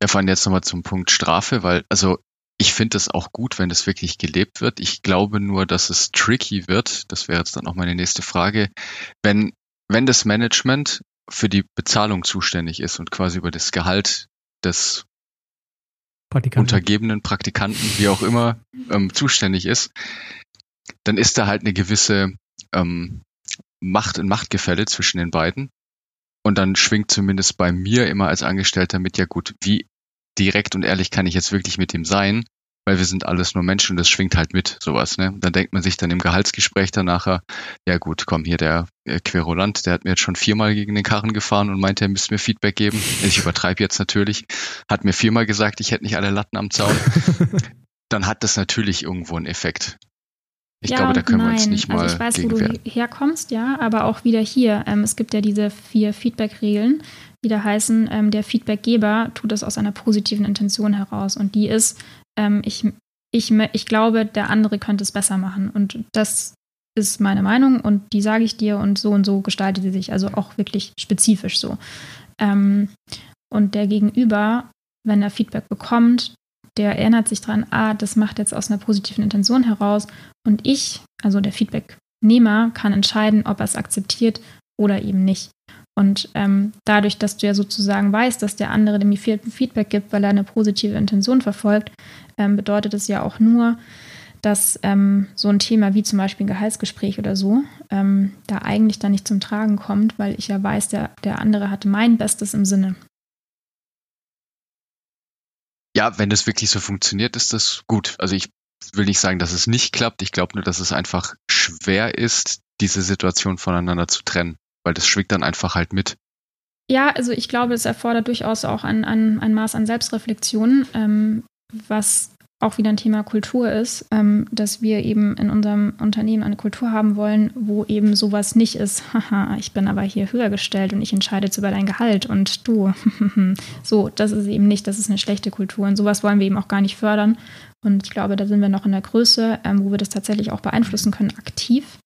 ja vor allem jetzt nochmal zum Punkt Strafe, weil, also ich finde es auch gut, wenn es wirklich gelebt wird. Ich glaube nur, dass es tricky wird. Das wäre jetzt dann auch meine nächste Frage. Wenn wenn das Management für die Bezahlung zuständig ist und quasi über das Gehalt des Praktikanten. untergebenen Praktikanten, wie auch immer, ähm, zuständig ist, dann ist da halt eine gewisse ähm, Macht und Machtgefälle zwischen den beiden. Und dann schwingt zumindest bei mir immer als Angestellter mit, ja gut, wie direkt und ehrlich kann ich jetzt wirklich mit ihm sein? weil wir sind alles nur Menschen und das schwingt halt mit, sowas. Ne? Dann denkt man sich dann im Gehaltsgespräch danach, ja gut, komm, hier der Querulant, der hat mir jetzt schon viermal gegen den Karren gefahren und meinte, er müsste mir Feedback geben. Ich übertreibe jetzt natürlich. Hat mir viermal gesagt, ich hätte nicht alle Latten am Zaun. dann hat das natürlich irgendwo einen Effekt. Ich ja, glaube, da können nein. wir uns nicht mal. Also ich weiß, wo du herkommst, ja, aber auch wieder hier. Ähm, es gibt ja diese vier Feedback-Regeln, die da heißen, ähm, der Feedbackgeber tut es aus einer positiven Intention heraus. Und die ist, ähm, ich, ich, ich glaube, der andere könnte es besser machen. Und das ist meine Meinung und die sage ich dir und so und so gestaltet sie sich, also auch wirklich spezifisch so. Ähm, und der Gegenüber, wenn er Feedback bekommt, der erinnert sich dran, ah, das macht jetzt aus einer positiven Intention heraus und ich, also der Feedbacknehmer, kann entscheiden, ob er es akzeptiert oder eben nicht. Und ähm, dadurch, dass du ja sozusagen weißt, dass der andere dem Feedback gibt, weil er eine positive Intention verfolgt, ähm, bedeutet es ja auch nur, dass ähm, so ein Thema wie zum Beispiel ein Gehaltsgespräch oder so ähm, da eigentlich dann nicht zum Tragen kommt, weil ich ja weiß, der, der andere hat mein Bestes im Sinne. Ja, wenn das wirklich so funktioniert, ist das gut. Also ich will nicht sagen, dass es nicht klappt. Ich glaube nur, dass es einfach schwer ist, diese Situation voneinander zu trennen weil das schwingt dann einfach halt mit. Ja, also ich glaube, es erfordert durchaus auch ein, ein, ein Maß an Selbstreflexion, ähm, was auch wieder ein Thema Kultur ist, ähm, dass wir eben in unserem Unternehmen eine Kultur haben wollen, wo eben sowas nicht ist, haha, ich bin aber hier höher gestellt und ich entscheide jetzt über dein Gehalt und du, so, das ist eben nicht, das ist eine schlechte Kultur und sowas wollen wir eben auch gar nicht fördern und ich glaube, da sind wir noch in der Größe, ähm, wo wir das tatsächlich auch beeinflussen können, aktiv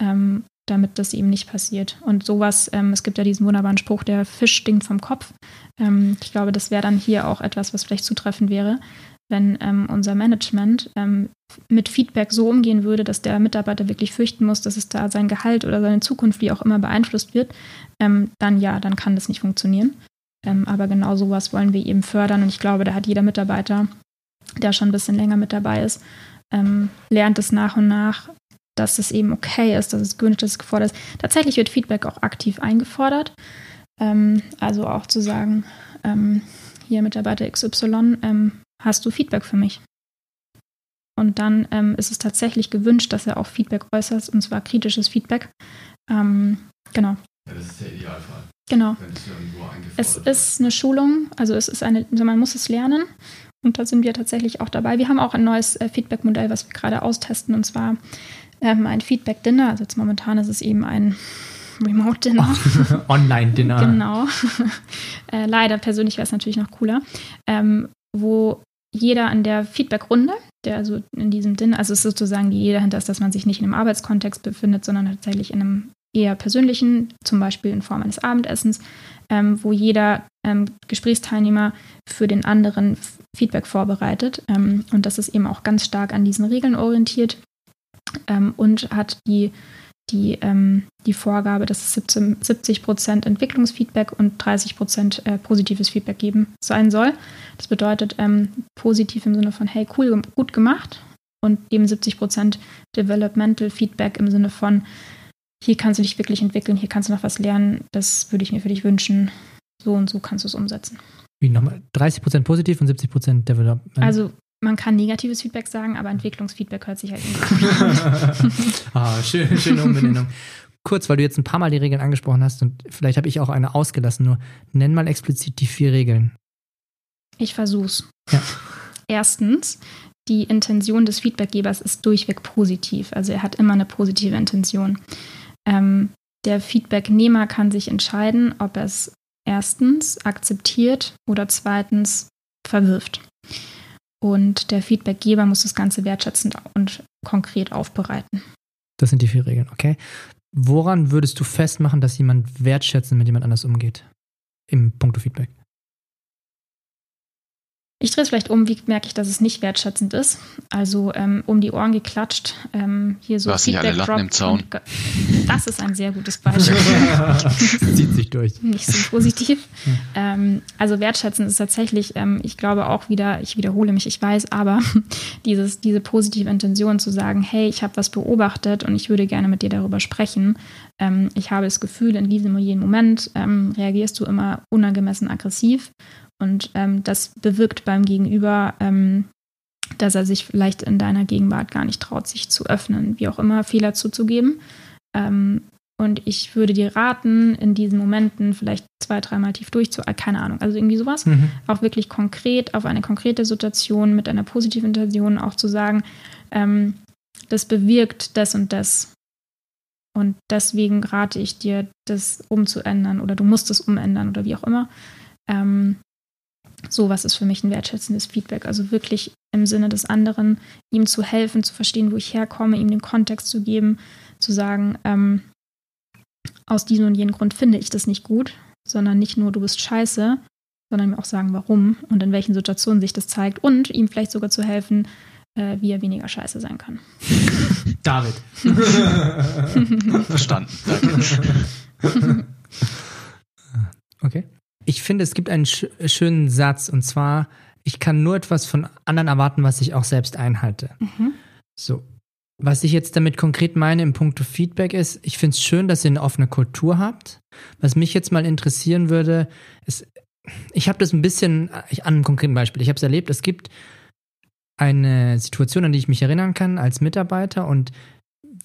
ähm, damit das eben nicht passiert. Und sowas, ähm, es gibt ja diesen wunderbaren Spruch, der Fisch stinkt vom Kopf. Ähm, ich glaube, das wäre dann hier auch etwas, was vielleicht zutreffend wäre, wenn ähm, unser Management ähm, mit Feedback so umgehen würde, dass der Mitarbeiter wirklich fürchten muss, dass es da sein Gehalt oder seine Zukunft, wie auch immer, beeinflusst wird, ähm, dann ja, dann kann das nicht funktionieren. Ähm, aber genau sowas wollen wir eben fördern. Und ich glaube, da hat jeder Mitarbeiter, der schon ein bisschen länger mit dabei ist, lernt es nach und nach, dass es eben okay ist, dass es gewünscht ist, gefordert ist. Tatsächlich wird Feedback auch aktiv eingefordert. Ähm, also auch zu sagen, ähm, hier Mitarbeiter XY, ähm, hast du Feedback für mich? Und dann ähm, ist es tatsächlich gewünscht, dass er auch Feedback äußert, und zwar kritisches Feedback. Ähm, genau. Ja, das ist der Idealfall. Genau. Es ist eine Schulung, also es ist eine, also man muss es lernen. Und da sind wir tatsächlich auch dabei. Wir haben auch ein neues äh, Feedback-Modell, was wir gerade austesten, und zwar ähm, ein Feedback-Dinner. Also jetzt momentan ist es eben ein Remote-Dinner. Online-Dinner. genau. äh, leider persönlich wäre es natürlich noch cooler. Ähm, wo jeder an der Feedback-Runde, der also in diesem Dinner, also es ist sozusagen die Idee dahinter ist, dass man sich nicht in einem Arbeitskontext befindet, sondern tatsächlich in einem eher persönlichen, zum Beispiel in Form eines Abendessens, ähm, wo jeder ähm, Gesprächsteilnehmer für den anderen Feedback vorbereitet. Ähm, und das ist eben auch ganz stark an diesen Regeln orientiert, ähm, und hat die, die, ähm, die Vorgabe, dass es 17, 70 Prozent Entwicklungsfeedback und 30 Prozent äh, positives Feedback geben sein soll. Das bedeutet ähm, positiv im Sinne von, hey, cool, gut gemacht und eben 70 Prozent Developmental Feedback im Sinne von, hier kannst du dich wirklich entwickeln, hier kannst du noch was lernen, das würde ich mir für dich wünschen, so und so kannst du es umsetzen. Wie nochmal? 30% positiv und 70% Development? Also man kann negatives Feedback sagen, aber Entwicklungsfeedback hört sich halt irgendwie an. ah, schön, schöne Umbenennung. Kurz, weil du jetzt ein paar Mal die Regeln angesprochen hast und vielleicht habe ich auch eine ausgelassen, nur nenn mal explizit die vier Regeln. Ich versuch's. Ja. Erstens, die Intention des Feedbackgebers ist durchweg positiv. Also er hat immer eine positive Intention. Ähm, der Feedbacknehmer kann sich entscheiden, ob er es erstens akzeptiert oder zweitens verwirft. Und der Feedbackgeber muss das Ganze wertschätzend und konkret aufbereiten. Das sind die vier Regeln, okay. Woran würdest du festmachen, dass jemand wertschätzend mit jemand anders umgeht? Im Punkto Feedback. Ich drehe es vielleicht um, wie merke ich, dass es nicht wertschätzend ist. Also ähm, um die Ohren geklatscht, ähm, hier so. Du hast nicht alle Latten im Zaun. Das ist ein sehr gutes Beispiel. Zieht sich durch. Nicht so positiv. Ähm, also wertschätzend ist tatsächlich, ähm, ich glaube auch wieder, ich wiederhole mich, ich weiß, aber dieses, diese positive Intention zu sagen, hey, ich habe was beobachtet und ich würde gerne mit dir darüber sprechen. Ähm, ich habe das Gefühl, in diesem und jenem Moment ähm, reagierst du immer unangemessen aggressiv und ähm, das bewirkt beim Gegenüber, ähm, dass er sich vielleicht in deiner Gegenwart gar nicht traut, sich zu öffnen, wie auch immer, Fehler zuzugeben. Ähm, und ich würde dir raten, in diesen Momenten vielleicht zwei, dreimal tief durchzu, keine Ahnung, also irgendwie sowas, mhm. auch wirklich konkret auf eine konkrete Situation mit einer positiven Intention auch zu sagen, ähm, das bewirkt das und das. Und deswegen rate ich dir, das umzuändern oder du musst es umändern oder wie auch immer. Ähm, Sowas ist für mich ein wertschätzendes Feedback. Also wirklich im Sinne des anderen, ihm zu helfen, zu verstehen, wo ich herkomme, ihm den Kontext zu geben, zu sagen, ähm, aus diesem und jenem Grund finde ich das nicht gut, sondern nicht nur, du bist scheiße, sondern mir auch sagen, warum und in welchen Situationen sich das zeigt und ihm vielleicht sogar zu helfen, äh, wie er weniger scheiße sein kann. David. Verstanden. Danke. Okay. Ich finde, es gibt einen sch schönen Satz und zwar, ich kann nur etwas von anderen erwarten, was ich auch selbst einhalte. Mhm. So. Was ich jetzt damit konkret meine im Punkt Feedback ist, ich finde es schön, dass ihr eine offene Kultur habt. Was mich jetzt mal interessieren würde, ist, ich habe das ein bisschen ich, an einem konkreten Beispiel. Ich habe es erlebt, es gibt eine Situation, an die ich mich erinnern kann als Mitarbeiter und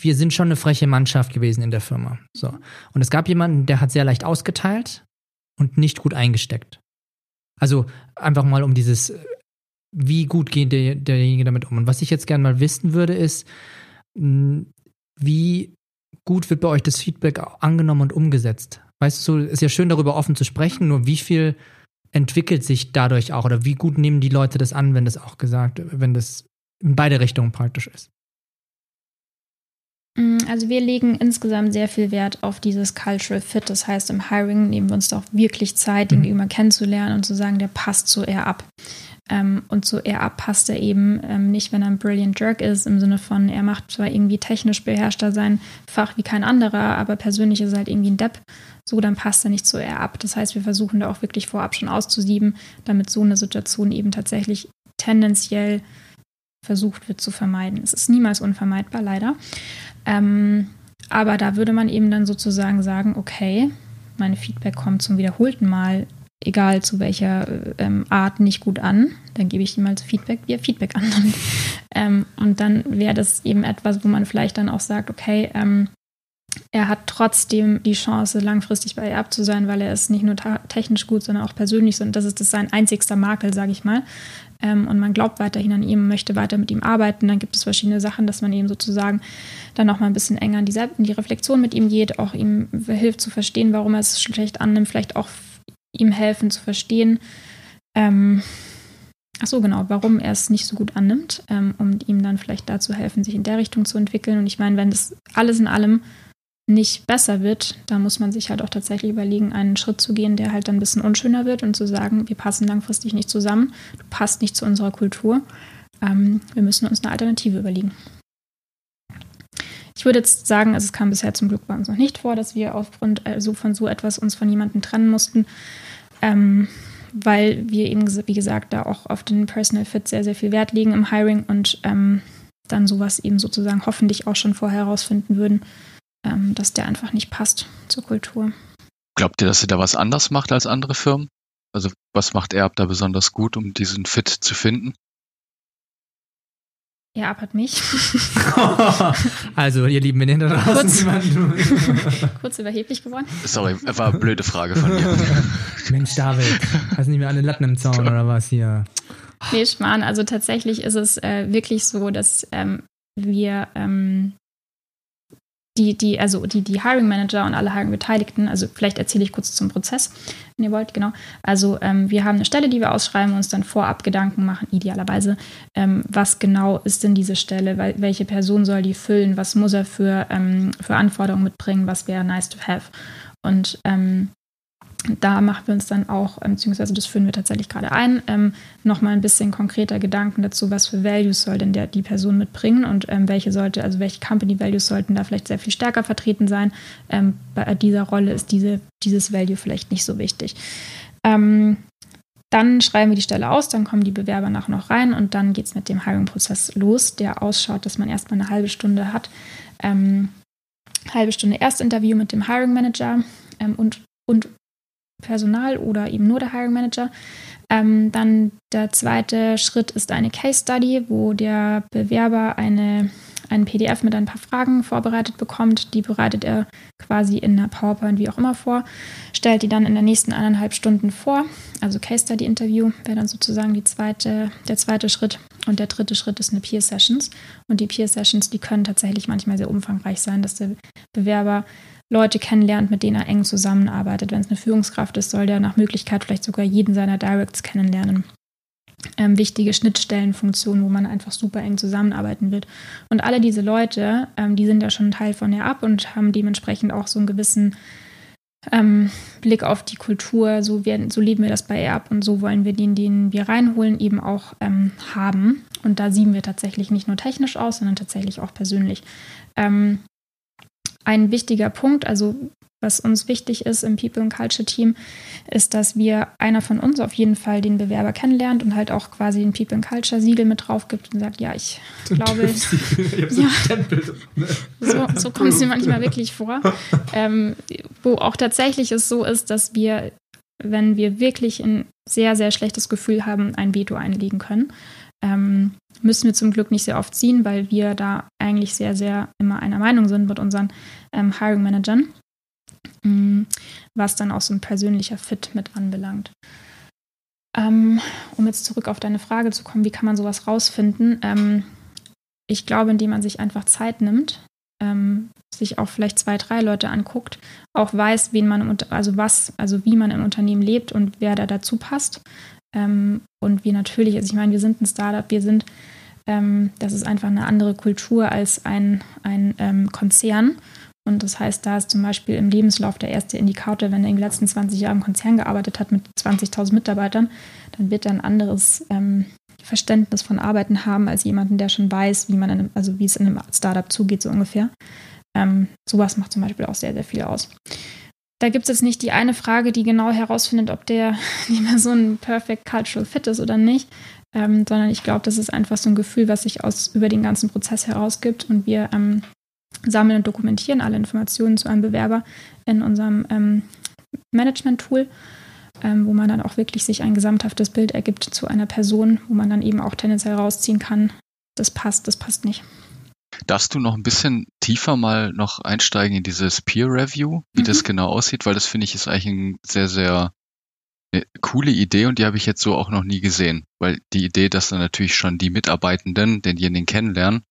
wir sind schon eine freche Mannschaft gewesen in der Firma. So. Und es gab jemanden, der hat sehr leicht ausgeteilt und nicht gut eingesteckt. Also einfach mal um dieses, wie gut geht der, derjenige damit um. Und was ich jetzt gerne mal wissen würde, ist, hm, wie gut wird bei euch das Feedback angenommen und umgesetzt? Weißt du, ist ja schön darüber offen zu sprechen, nur wie viel entwickelt sich dadurch auch oder wie gut nehmen die Leute das an, wenn das auch gesagt, wenn das in beide Richtungen praktisch ist? Mm, also wir legen insgesamt sehr viel Wert auf dieses Cultural Fit. Das heißt, im Hiring nehmen wir uns da auch wirklich Zeit, den mhm. Gegenüber kennenzulernen und zu sagen, der passt so eher ab. Ähm, und so eher ab passt er eben ähm, nicht, wenn er ein Brilliant Jerk ist, im Sinne von, er macht zwar irgendwie technisch beherrscht er sein Fach wie kein anderer, aber persönlich ist er halt irgendwie ein Depp. So, dann passt er nicht so eher ab. Das heißt, wir versuchen da auch wirklich vorab schon auszusieben, damit so eine Situation eben tatsächlich tendenziell versucht wird zu vermeiden. Es ist niemals unvermeidbar, leider. Ähm, aber da würde man eben dann sozusagen sagen, okay, meine Feedback kommt zum wiederholten Mal, egal zu welcher ähm, Art, nicht gut an. Dann gebe ich ihm als Feedback, er Feedback annimmt. ähm, und dann wäre das eben etwas, wo man vielleicht dann auch sagt, okay, ähm, er hat trotzdem die Chance, langfristig bei Erb zu sein, weil er ist nicht nur technisch gut, sondern auch persönlich. Und das ist das sein einzigster Makel, sage ich mal ähm, und man glaubt weiterhin an ihm, möchte weiter mit ihm arbeiten, dann gibt es verschiedene Sachen, dass man eben sozusagen dann noch mal ein bisschen enger in die, in die Reflexion mit ihm geht, auch ihm hilft zu verstehen, warum er es schlecht annimmt, vielleicht auch ihm helfen zu verstehen, ähm, ach so genau, warum er es nicht so gut annimmt, ähm, um ihm dann vielleicht dazu helfen, sich in der Richtung zu entwickeln. Und ich meine, wenn das alles in allem nicht besser wird, da muss man sich halt auch tatsächlich überlegen, einen Schritt zu gehen, der halt dann ein bisschen unschöner wird und zu sagen, wir passen langfristig nicht zusammen, du passt nicht zu unserer Kultur. Ähm, wir müssen uns eine Alternative überlegen. Ich würde jetzt sagen, also es kam bisher zum Glück bei uns noch nicht vor, dass wir aufgrund also von so etwas uns von jemandem trennen mussten, ähm, weil wir eben, wie gesagt, da auch auf den Personal Fit sehr, sehr viel Wert legen im Hiring und ähm, dann sowas eben sozusagen hoffentlich auch schon vorher herausfinden würden, ähm, dass der einfach nicht passt zur Kultur. Glaubt ihr, dass ihr da was anders macht als andere Firmen? Also was macht Erb da besonders gut, um diesen Fit zu finden? Erb hat mich. also, ihr lieben Männer da draußen. Kurz, kurz überheblich geworden. Sorry, war eine blöde Frage von mir. Mensch, David, hast du nicht mehr alle Latten im Zaun oder was hier? Nee, Schmarrn. Also tatsächlich ist es äh, wirklich so, dass ähm, wir ähm, die, die, also die, die Hiring Manager und alle Hiring Beteiligten, also vielleicht erzähle ich kurz zum Prozess, wenn ihr wollt, genau. Also ähm, wir haben eine Stelle, die wir ausschreiben und uns dann vorab Gedanken machen, idealerweise, ähm, was genau ist denn diese Stelle, welche Person soll die füllen, was muss er für, ähm, für Anforderungen mitbringen, was wäre nice to have. Und ähm, da machen wir uns dann auch, ähm, beziehungsweise das führen wir tatsächlich gerade ein, ähm, nochmal ein bisschen konkreter Gedanken dazu, was für Values soll denn der, die Person mitbringen und ähm, welche sollte, also welche Company Values sollten da vielleicht sehr viel stärker vertreten sein. Ähm, bei dieser Rolle ist diese, dieses Value vielleicht nicht so wichtig. Ähm, dann schreiben wir die Stelle aus, dann kommen die Bewerber nachher noch rein und dann geht es mit dem Hiring-Prozess los, der ausschaut, dass man erstmal eine halbe Stunde hat. Ähm, halbe Stunde Erstinterview mit dem Hiring Manager ähm, und, und Personal oder eben nur der Hiring Manager. Ähm, dann der zweite Schritt ist eine Case Study, wo der Bewerber eine, ein PDF mit ein paar Fragen vorbereitet bekommt. Die bereitet er quasi in einer PowerPoint, wie auch immer, vor, stellt die dann in den nächsten eineinhalb Stunden vor. Also Case Study Interview wäre dann sozusagen zweite, der zweite Schritt. Und der dritte Schritt ist eine Peer Sessions. Und die Peer Sessions, die können tatsächlich manchmal sehr umfangreich sein, dass der Bewerber Leute kennenlernt, mit denen er eng zusammenarbeitet. Wenn es eine Führungskraft ist, soll der nach Möglichkeit vielleicht sogar jeden seiner Directs kennenlernen. Ähm, wichtige Schnittstellenfunktionen, wo man einfach super eng zusammenarbeiten wird. Und alle diese Leute, ähm, die sind ja schon Teil von der Ab und haben dementsprechend auch so einen gewissen ähm, Blick auf die Kultur. So, werden, so leben wir das bei Erb und so wollen wir den, den wir reinholen, eben auch ähm, haben. Und da sieben wir tatsächlich nicht nur technisch aus, sondern tatsächlich auch persönlich. Ähm, ein wichtiger Punkt, also was uns wichtig ist im People and Culture Team, ist, dass wir einer von uns auf jeden Fall den Bewerber kennenlernt und halt auch quasi ein People and Culture Siegel mit drauf gibt und sagt, ja, ich glaube, ja, so, so kommt es mir manchmal wirklich vor, ähm, wo auch tatsächlich es so ist, dass wir, wenn wir wirklich ein sehr, sehr schlechtes Gefühl haben, ein Veto einlegen können. Ähm, müssen wir zum Glück nicht sehr oft ziehen, weil wir da eigentlich sehr, sehr immer einer Meinung sind mit unseren ähm, Hiring Managern, was dann auch so ein persönlicher Fit mit anbelangt. Ähm, um jetzt zurück auf deine Frage zu kommen, wie kann man sowas rausfinden? Ähm, ich glaube, indem man sich einfach Zeit nimmt, ähm, sich auch vielleicht zwei, drei Leute anguckt, auch weiß, wen man, also was, also wie man im Unternehmen lebt und wer da dazu passt, ähm, und wir natürlich, also ich meine, wir sind ein Startup, wir sind Ähm, das ist einfach eine andere Kultur als ein, ein ähm, Konzern. Und das heißt, da ist zum Beispiel im Lebenslauf der erste Indikator, wenn er in den letzten 20 Jahren im Konzern gearbeitet hat mit 20.000 Mitarbeitern, dann wird er ein anderes ähm, Verständnis von Arbeiten haben als jemanden, der schon weiß, wie man einem, also wie es in einem Startup zugeht, so ungefähr. Ähm, sowas macht zum Beispiel auch sehr, sehr viel aus. Da gibt es jetzt nicht die eine Frage, die genau herausfindet, ob der die Person ein Perfect Cultural Fit ist oder nicht, ähm, sondern ich glaube, das ist einfach so ein Gefühl, was sich aus über den ganzen Prozess herausgibt und wir ähm, sammeln und dokumentieren alle Informationen zu einem Bewerber in unserem ähm, Management-Tool, ähm, wo man dann auch wirklich sich ein gesamthaftes Bild ergibt zu einer Person, wo man dann eben auch tendenziell rausziehen kann, das passt, das passt nicht. Darfst du noch ein bisschen tiefer mal noch einsteigen in dieses Peer Review, wie mhm. das genau aussieht? Weil das finde ich ist eigentlich ein sehr, sehr eine coole Idee und die habe ich jetzt so auch noch nie gesehen. Weil die Idee, dass dann natürlich schon die Mitarbeitenden denjenigen kennenlernen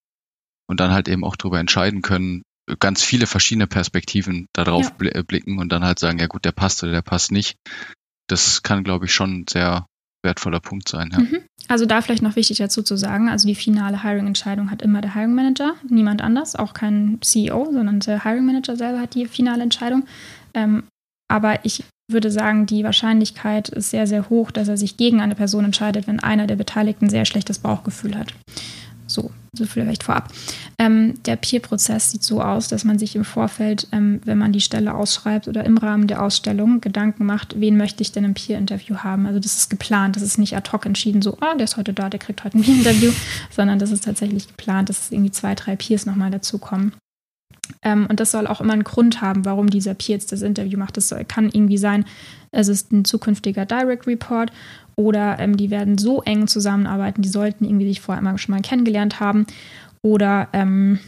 und dann halt eben auch darüber entscheiden können, ganz viele verschiedene Perspektiven darauf ja. Blicken und dann halt sagen, ja gut, der passt oder der passt nicht. Das kann, glaube ich, schon sehr wertvoller Punkt sein. Ja. Mhm. Also da vielleicht noch wichtig dazu zu sagen, also die finale Hiring-Entscheidung hat immer der Hiring Manager, niemand anders, auch kein CEO, sondern der Hiring Manager selber hat die finale Entscheidung. Ähm, aber ich würde sagen, die Wahrscheinlichkeit ist sehr, sehr hoch, dass er sich gegen eine Person entscheidet, wenn einer der Beteiligten ein sehr schlechtes Bauchgefühl hat. So, so vielleicht vorab. Ähm, der Peer-Prozess sieht so aus, dass man sich im Vorfeld, ähm, wenn man die Stelle ausschreibt oder im Rahmen der Ausstellung Gedanken macht, wen möchte ich denn im Peer-Interview haben. Also das ist geplant, das ist nicht ad hoc entschieden, so, ah, der ist heute da, der kriegt heute ein Peer-Interview, sondern das ist tatsächlich geplant, dass irgendwie zwei, drei Peers nochmal dazukommen. Ähm, und das soll auch immer einen Grund haben, warum dieser Peer jetzt das Interview macht. Das soll, kann irgendwie sein, es ist ein zukünftiger Direct Report oder ähm, die werden so eng zusammenarbeiten, die sollten irgendwie sich vorher immer schon mal kennengelernt haben. Oder ähm,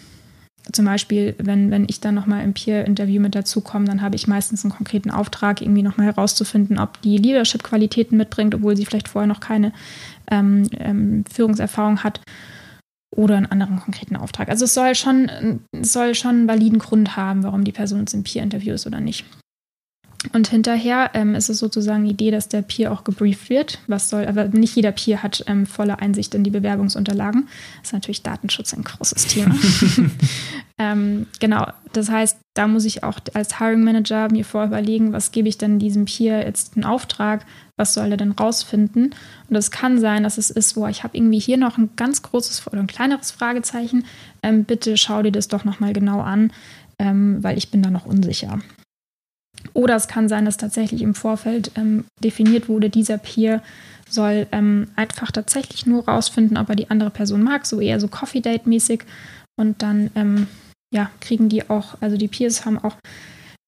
zum Beispiel, wenn, wenn ich dann nochmal im Peer-Interview mit dazukomme, dann habe ich meistens einen konkreten Auftrag, irgendwie nochmal herauszufinden, ob die Leadership-Qualitäten mitbringt, obwohl sie vielleicht vorher noch keine ähm, ähm, Führungserfahrung hat oder einen anderen konkreten Auftrag. Also es soll schon, es soll schon einen validen Grund haben, warum die Person jetzt im Peer-Interview ist oder nicht. Und hinterher ähm, ist es sozusagen die Idee, dass der Peer auch gebrieft wird. Was soll, aber nicht jeder Peer hat ähm, volle Einsicht in die Bewerbungsunterlagen. Das ist natürlich Datenschutz ein großes Thema. ähm, genau, das heißt, da muss ich auch als Hiring Manager mir vorher überlegen, was gebe ich denn diesem Peer jetzt einen Auftrag, was soll er denn rausfinden? Und es kann sein, dass es ist, wo ich habe irgendwie hier noch ein ganz großes oder ein kleineres Fragezeichen. Ähm, bitte schau dir das doch nochmal genau an, ähm, weil ich bin da noch unsicher. Oder es kann sein, dass tatsächlich im Vorfeld ähm, definiert wurde, dieser Peer soll ähm, einfach tatsächlich nur rausfinden, ob er die andere Person mag, so eher so Coffee Date mäßig. Und dann ähm, ja, kriegen die auch, also die Peers haben auch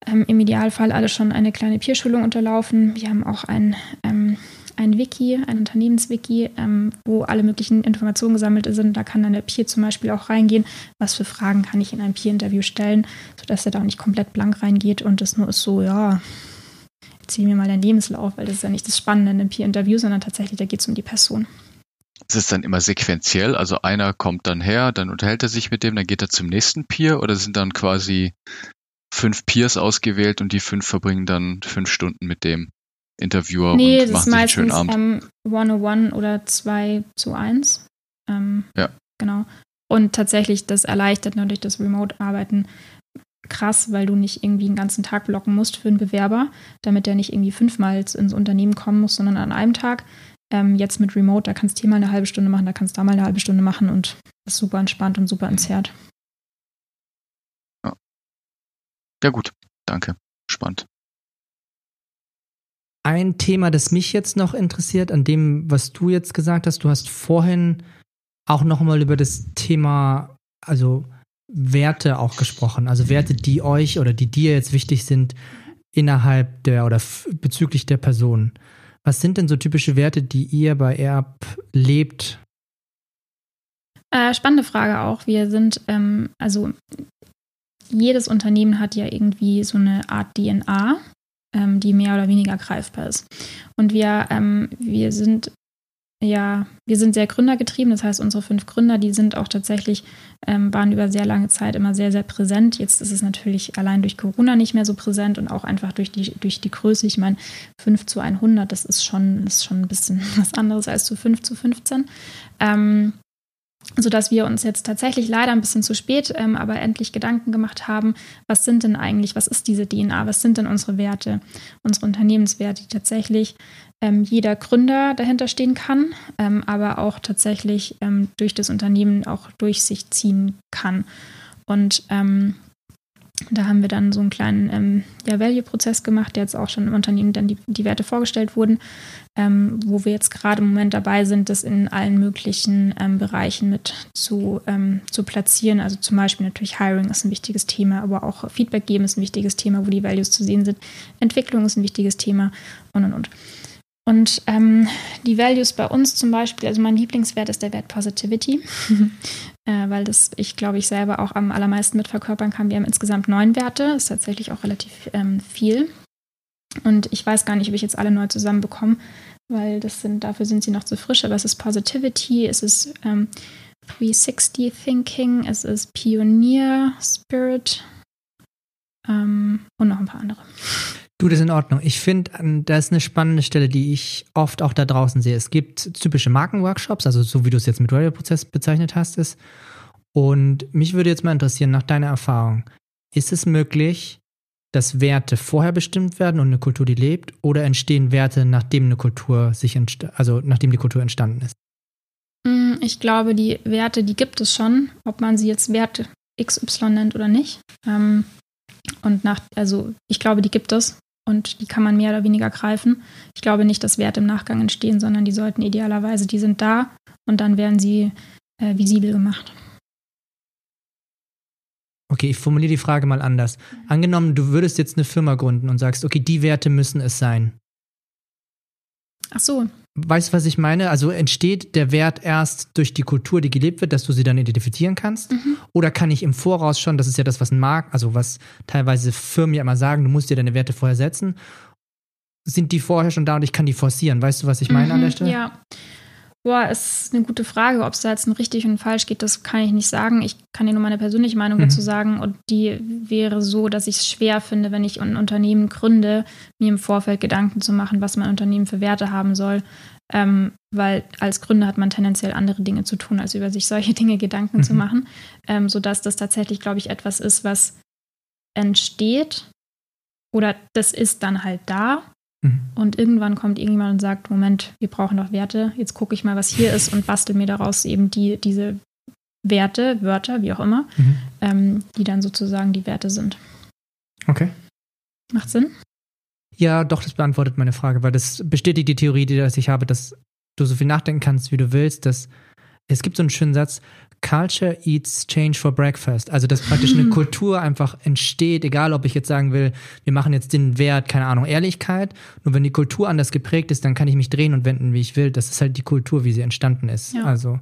ähm, im Idealfall alle schon eine kleine Peerschulung unterlaufen. Wir haben auch ein ähm, ein Wiki, ein Unternehmenswiki, ähm, wo alle möglichen Informationen gesammelt sind. Da kann dann der Peer zum Beispiel auch reingehen, was für Fragen kann ich in ein Peer-Interview stellen, sodass er da auch nicht komplett blank reingeht und es nur ist so, ja, erzähl mir mal deinen Lebenslauf, weil das ist ja nicht das Spannende in einem Peer-Interview, sondern tatsächlich, da geht es um die Person. Ist es dann immer sequenziell? Also einer kommt dann her, dann unterhält er sich mit dem, dann geht er zum nächsten Peer oder sind dann quasi fünf Peers ausgewählt und die fünf verbringen dann fünf Stunden mit dem? Interviewer nee, und machen sich einen schönen Abend. Ähm, 101 oder 2 zu 1. Ähm, ja. Genau. Und tatsächlich, das erleichtert natürlich das Remote-Arbeiten krass, weil du nicht irgendwie einen ganzen Tag blocken musst für einen Bewerber, damit der nicht irgendwie fünfmal ins Unternehmen kommen muss, sondern an einem Tag. Ähm, jetzt mit Remote, da kannst du hier mal eine halbe Stunde machen, da kannst du da mal eine halbe Stunde machen und das ist super entspannt und super entzerrt. Ja, ja gut, danke. Spannend. Ein Thema, das mich jetzt noch interessiert, an dem, was du jetzt gesagt hast, du hast vorhin auch nochmal über das Thema, also Werte auch gesprochen, also Werte, die euch oder die dir jetzt wichtig sind innerhalb der oder bezüglich der Person. Was sind denn so typische Werte, die ihr bei Erb lebt? Äh, spannende Frage auch. Wir sind, ähm, also jedes Unternehmen hat ja irgendwie so eine Art DNA ähm, die mehr oder weniger greifbar ist. Und wir, ähm, wir sind ja, wir sind sehr gründergetrieben, das heißt, unsere fünf Gründer, die sind auch tatsächlich, ähm, waren über sehr lange Zeit immer sehr, sehr präsent. Jetzt ist es natürlich allein durch Corona nicht mehr so präsent und auch einfach durch die, durch die Größe. Ich meine, 5 zu 100, das ist schon, ist schon ein bisschen was anderes als zu 5 zu 15. Ähm, sodass wir uns jetzt tatsächlich leider ein bisschen zu spät, ähm, aber endlich Gedanken gemacht haben, was sind denn eigentlich, was ist diese DNA, was sind denn unsere Werte, unsere Unternehmenswerte, die tatsächlich ähm, jeder Gründer dahinter stehen kann, ähm, aber auch tatsächlich ähm, durch das Unternehmen auch durch sich ziehen kann. Und ähm, da haben wir dann so einen kleinen ähm, ja, Value-Prozess gemacht, der jetzt auch schon im Unternehmen dann die, die Werte vorgestellt wurden, ähm, wo wir jetzt gerade im Moment dabei sind, das in allen möglichen ähm, Bereichen mit zu, ähm, zu platzieren. Also zum Beispiel natürlich Hiring ist ein wichtiges Thema, aber auch Feedback geben ist ein wichtiges Thema, wo die Values zu sehen sind. Entwicklung ist ein wichtiges Thema und und und. Und ähm, die Values bei uns zum Beispiel, also mein Lieblingswert ist der Wert Positivity, äh, weil das ich glaube ich selber auch am allermeisten mitverkörpern kann. Wir haben insgesamt neun Werte, ist tatsächlich auch relativ ähm, viel. Und ich weiß gar nicht, ob ich jetzt alle neu zusammenbekomme, weil das sind, dafür sind sie noch zu frisch, aber es ist Positivity, es ist ähm, 360 Thinking, es ist Pionier Spirit ähm, und noch ein paar andere. Du, das ist in Ordnung. Ich finde, da ist eine spannende Stelle, die ich oft auch da draußen sehe. Es gibt typische Markenworkshops, also so wie du es jetzt mit Radio-Prozess bezeichnet hast, ist. Und mich würde jetzt mal interessieren, nach deiner Erfahrung, ist es möglich, dass Werte vorher bestimmt werden und eine Kultur die lebt, oder entstehen Werte, nachdem eine Kultur sich also nachdem die Kultur entstanden ist? Mm, ich glaube, die Werte, die gibt es schon, ob man sie jetzt Werte XY nennt oder nicht. Ähm, und nach, also ich glaube, die gibt es und die kann man mehr oder weniger greifen. Ich glaube nicht, dass Werte im Nachgang entstehen, sondern die sollten idealerweise, die sind da und dann werden sie äh, visibel gemacht. Okay, ich formuliere die Frage mal anders. Angenommen, du würdest jetzt eine Firma gründen und sagst, okay, die Werte müssen es sein. Ach so, Weißt du, was ich meine? Also entsteht der Wert erst durch die Kultur, die gelebt wird, dass du sie dann identifizieren kannst? Mhm. Oder kann ich im Voraus schon, das ist ja das, was ein Markt, also was teilweise Firmen ja immer sagen, du musst dir deine Werte vorher setzen, sind die vorher schon da und ich kann die forcieren? Weißt du, was ich meine mhm, an der Stelle? Ja. Boah, ist eine gute Frage. Ob es da jetzt ein richtig und falsch geht, das kann ich nicht sagen. Ich kann dir nur meine persönliche Meinung mhm. dazu sagen. Und die wäre so, dass ich es schwer finde, wenn ich ein Unternehmen gründe, mir im Vorfeld Gedanken zu machen, was mein Unternehmen für Werte haben soll. Ähm, weil als Gründer hat man tendenziell andere Dinge zu tun, als über sich solche Dinge Gedanken mhm. zu machen. Ähm, sodass das tatsächlich, glaube ich, etwas ist, was entsteht oder das ist dann halt da. Und irgendwann kommt irgendjemand und sagt, Moment, wir brauchen doch Werte, jetzt gucke ich mal, was hier ist und bastel mir daraus eben die, diese Werte, Wörter, wie auch immer, mhm. ähm, die dann sozusagen die Werte sind. Okay. Macht Sinn? Ja, doch, das beantwortet meine Frage, weil das bestätigt die Theorie, die ich habe, dass du so viel nachdenken kannst, wie du willst, dass es gibt so einen schönen Satz, Culture eats change for breakfast. Also, dass praktisch eine Kultur einfach entsteht, egal ob ich jetzt sagen will, wir machen jetzt den Wert, keine Ahnung, Ehrlichkeit. Nur wenn die Kultur anders geprägt ist, dann kann ich mich drehen und wenden, wie ich will. Das ist halt die Kultur, wie sie entstanden ist. Ja. Also,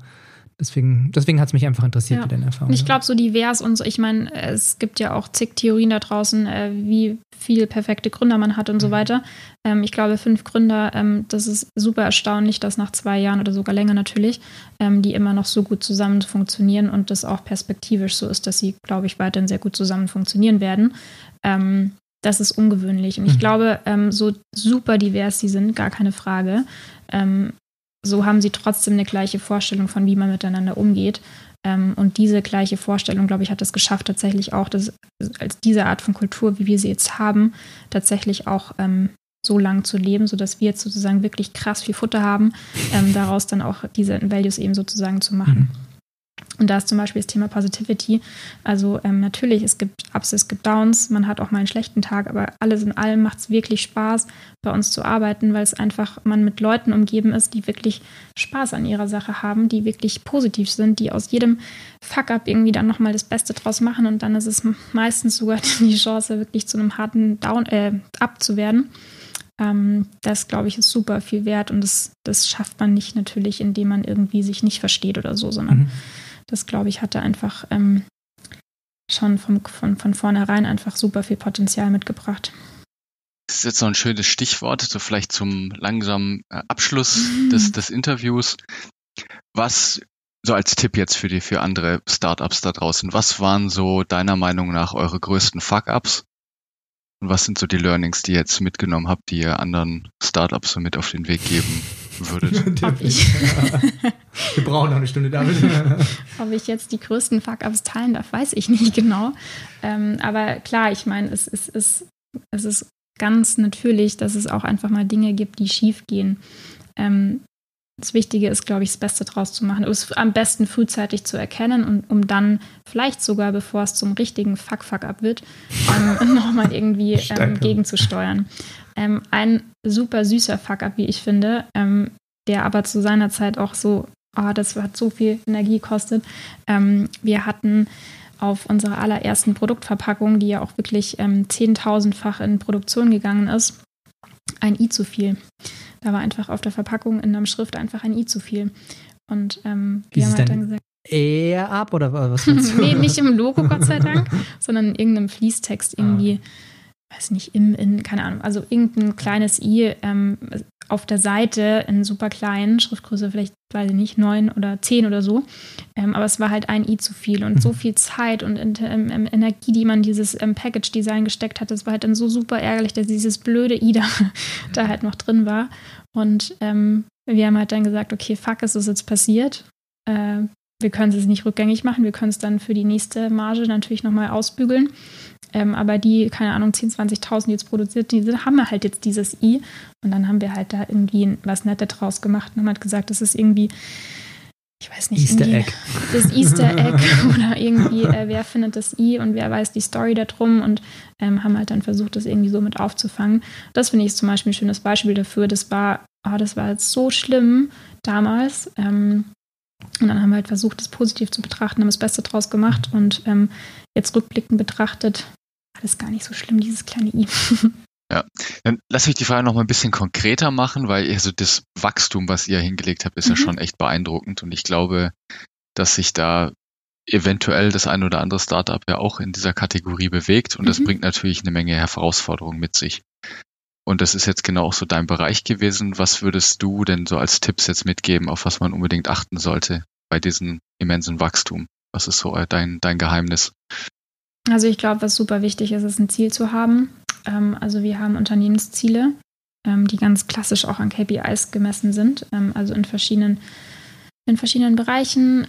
Deswegen, deswegen hat es mich einfach interessiert, ja. wie deine Erfahrung Ich glaube, so divers und so, ich meine, es gibt ja auch zig Theorien da draußen, äh, wie viel perfekte Gründer man hat und mhm. so weiter. Ähm, ich glaube, fünf Gründer, ähm, das ist super erstaunlich, dass nach zwei Jahren oder sogar länger natürlich, ähm, die immer noch so gut zusammen funktionieren und das auch perspektivisch so ist, dass sie, glaube ich, weiterhin sehr gut zusammen funktionieren werden. Ähm, das ist ungewöhnlich. Und ich mhm. glaube, ähm, so super divers sie sind, gar keine Frage. Ähm, so haben sie trotzdem eine gleiche Vorstellung von, wie man miteinander umgeht. Ähm, und diese gleiche Vorstellung, glaube ich, hat es geschafft, tatsächlich auch, dass als diese Art von Kultur, wie wir sie jetzt haben, tatsächlich auch ähm, so lang zu leben, sodass wir jetzt sozusagen wirklich krass viel Futter haben, ähm, daraus dann auch diese Values eben sozusagen zu machen. Mhm. Und da ist zum Beispiel das Thema Positivity. Also ähm, natürlich, es gibt Ups, es gibt Downs, man hat auch mal einen schlechten Tag, aber alles in allem macht es wirklich Spaß, bei uns zu arbeiten, weil es einfach man mit Leuten umgeben ist, die wirklich Spaß an ihrer Sache haben, die wirklich positiv sind, die aus jedem Fuck-up irgendwie dann nochmal das Beste draus machen und dann ist es meistens sogar die Chance, wirklich zu einem harten Down, äh, Up zu werden. Ähm, das, glaube ich, ist super viel wert und das, das schafft man nicht natürlich, indem man irgendwie sich nicht versteht oder so, sondern mhm das, glaube ich, hatte einfach ähm, schon vom, von, von vornherein einfach super viel Potenzial mitgebracht. Das ist jetzt so ein schönes Stichwort, so vielleicht zum langsamen äh, Abschluss mhm. des, des Interviews. Was, so als Tipp jetzt für die, für andere Startups da draußen, was waren so deiner Meinung nach eure größten Fuck-Ups? Und was sind so die Learnings, die ihr jetzt mitgenommen habt, die ihr anderen Startups so mit auf den Weg geben würdet? Hab ich. Wir brauchen noch eine Stunde, David. Ob ich jetzt die größten Fuck-Ups teilen darf, weiß ich nicht genau. Ähm, aber klar, ich meine, es, es, es, es ist ganz natürlich, dass es auch einfach mal Dinge gibt, die schief gehen. Ähm, das Wichtige ist, glaube ich, das Beste draus zu machen. Es am besten frühzeitig zu erkennen und um dann vielleicht sogar, bevor es zum richtigen Fuck-Fuck-Up wird, ähm, nochmal irgendwie ähm, gegenzusteuern. Ähm, ein super süßer Fuck-Up, wie ich finde, ähm, der aber zu seiner Zeit auch so, oh, das hat so viel Energie gekostet. Ähm, wir hatten auf unserer allerersten Produktverpackung, die ja auch wirklich ähm, zehntausendfach in Produktion gegangen ist, ein i zu viel. Da war einfach auf der Verpackung in der Schrift einfach ein i zu viel. Und ähm, wir haben halt dann gesagt, eher ab oder was? nee, nicht im Logo, Gott sei Dank, sondern in irgendeinem Fließtext irgendwie. Ah weiß nicht, im, in, keine Ahnung, also irgendein kleines i ähm, auf der Seite in super kleinen, Schriftgröße vielleicht, weiß ich nicht, neun oder zehn oder so. Ähm, aber es war halt ein i zu viel und so mhm. viel Zeit und ähm, ähm, Energie, die man dieses ähm, Package-Design gesteckt hat, das war halt dann so super ärgerlich, dass dieses blöde i da, da halt noch drin war. Und ähm, wir haben halt dann gesagt, okay, fuck, ist das jetzt passiert? Äh, wir können es nicht rückgängig machen, wir können es dann für die nächste Marge natürlich nochmal ausbügeln. Ähm, aber die, keine Ahnung, 10.000, 20.000, die jetzt produziert, die haben wir halt jetzt dieses I. Und dann haben wir halt da irgendwie was Nettes draus gemacht und haben halt gesagt, das ist irgendwie, ich weiß nicht, Easter Egg. das Easter Egg oder irgendwie, äh, wer findet das I und wer weiß die Story darum und ähm, haben halt dann versucht, das irgendwie so mit aufzufangen. Das finde ich zum Beispiel ein schönes Beispiel dafür. Das war, oh, das war jetzt so schlimm damals. Ähm, und dann haben wir halt versucht, das positiv zu betrachten, haben das Beste draus gemacht und ähm, jetzt rückblickend betrachtet alles gar nicht so schlimm, dieses kleine I. Ja, dann lass mich die Frage noch mal ein bisschen konkreter machen, weil also das Wachstum, was ihr hingelegt habt, ist mhm. ja schon echt beeindruckend und ich glaube, dass sich da eventuell das ein oder andere Startup ja auch in dieser Kategorie bewegt und mhm. das bringt natürlich eine Menge Herausforderungen mit sich. Und das ist jetzt genau auch so dein Bereich gewesen. Was würdest du denn so als Tipps jetzt mitgeben, auf was man unbedingt achten sollte bei diesem immensen Wachstum? Was ist so dein, dein Geheimnis? Also ich glaube, was super wichtig ist, ist ein Ziel zu haben. Ähm, also wir haben Unternehmensziele, ähm, die ganz klassisch auch an KPIs gemessen sind. Ähm, also in verschiedenen, in verschiedenen Bereichen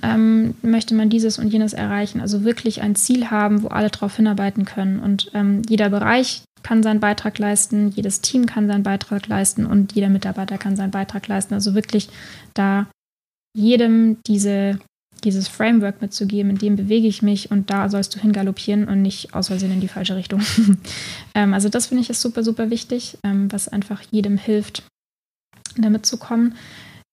möchte man dieses und jenes erreichen. Also wirklich ein Ziel haben, wo alle darauf hinarbeiten können. Und jeder Bereich kann seinen Beitrag leisten, jedes Team kann seinen Beitrag leisten und jeder Mitarbeiter kann seinen Beitrag leisten. Also wirklich da jedem diese dieses Framework mitzugeben, in dem bewege ich mich und da sollst du hingaloppieren und nicht aus Versehen in die falsche Richtung. ähm, also das finde ich ist super, super wichtig, ähm, was einfach jedem hilft, damit zu kommen.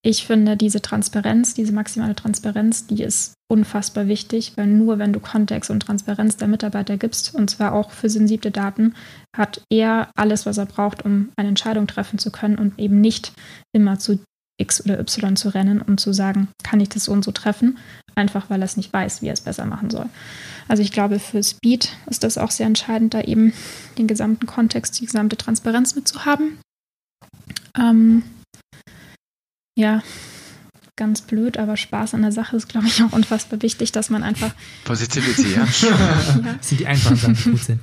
Ich finde diese Transparenz, diese maximale Transparenz, die ist unfassbar wichtig, weil nur wenn du Kontext und Transparenz der Mitarbeiter gibst, und zwar auch für sensible Daten, hat er alles, was er braucht, um eine Entscheidung treffen zu können und eben nicht immer zu X oder Y zu rennen und zu sagen, kann ich das so und so treffen, einfach weil er es nicht weiß, wie er es besser machen soll. Also ich glaube, für Speed ist das auch sehr entscheidend, da eben den gesamten Kontext, die gesamte Transparenz mitzuhaben. Ähm, ja, ganz blöd, aber Spaß an der Sache ist, glaube ich, auch unfassbar wichtig, dass man einfach. Positivity, ja. ja. Das sind die einfachen Sachen, die gut sind.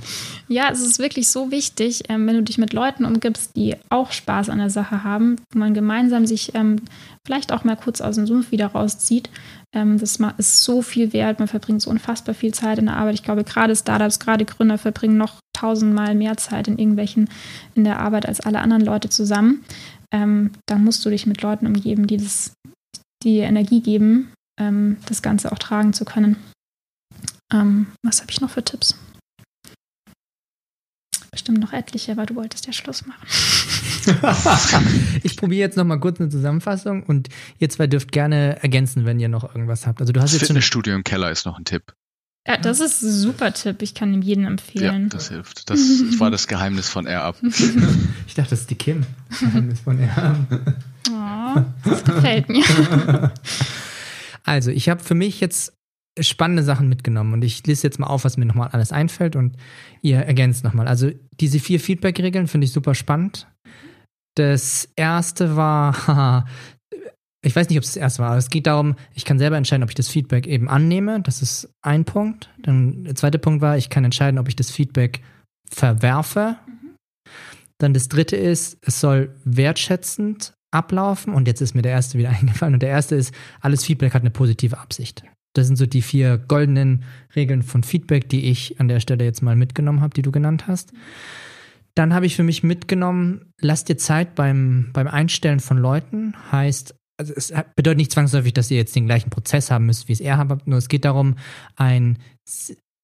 Ja, es ist wirklich so wichtig, ähm, wenn du dich mit Leuten umgibst, die auch Spaß an der Sache haben, wo man gemeinsam sich ähm, vielleicht auch mal kurz aus dem Sumpf wieder rauszieht. Ähm, das ist so viel wert. Man verbringt so unfassbar viel Zeit in der Arbeit. Ich glaube, gerade Startups, gerade Gründer verbringen noch tausendmal mehr Zeit in irgendwelchen, in der Arbeit als alle anderen Leute zusammen. Ähm, dann musst du dich mit Leuten umgeben, die das die Energie geben, ähm, das Ganze auch tragen zu können. Ähm, was habe ich noch für Tipps? Bestimmt noch etliche, aber du wolltest ja Schluss machen. ich probiere jetzt noch mal kurz eine Zusammenfassung und ihr zwei dürft gerne ergänzen, wenn ihr noch irgendwas habt. Also du hast das jetzt Fitnessstudio im Keller ist noch ein Tipp. Ja, das ist ein super Tipp. Ich kann ihm jeden empfehlen. Ja, das hilft. Das, das war das Geheimnis von Air Up. ich dachte, das ist die Kim. Geheimnis von Air Up. Oh, das gefällt mir. Also, ich habe für mich jetzt spannende Sachen mitgenommen und ich lese jetzt mal auf, was mir nochmal alles einfällt und ihr ergänzt nochmal. Also, diese vier Feedback-Regeln finde ich super spannend. Das erste war, ich weiß nicht, ob es das erste war, aber es geht darum, ich kann selber entscheiden, ob ich das Feedback eben annehme. Das ist ein Punkt. Dann der zweite Punkt war, ich kann entscheiden, ob ich das Feedback verwerfe. Mhm. Dann das dritte ist, es soll wertschätzend ablaufen und jetzt ist mir der erste wieder eingefallen und der erste ist, alles Feedback hat eine positive Absicht. Das sind so die vier goldenen Regeln von Feedback, die ich an der Stelle jetzt mal mitgenommen habe, die du genannt hast. Dann habe ich für mich mitgenommen, lass dir Zeit beim, beim Einstellen von Leuten. Heißt, also es bedeutet nicht zwangsläufig, dass ihr jetzt den gleichen Prozess haben müsst, wie es er habt, nur es geht darum, einen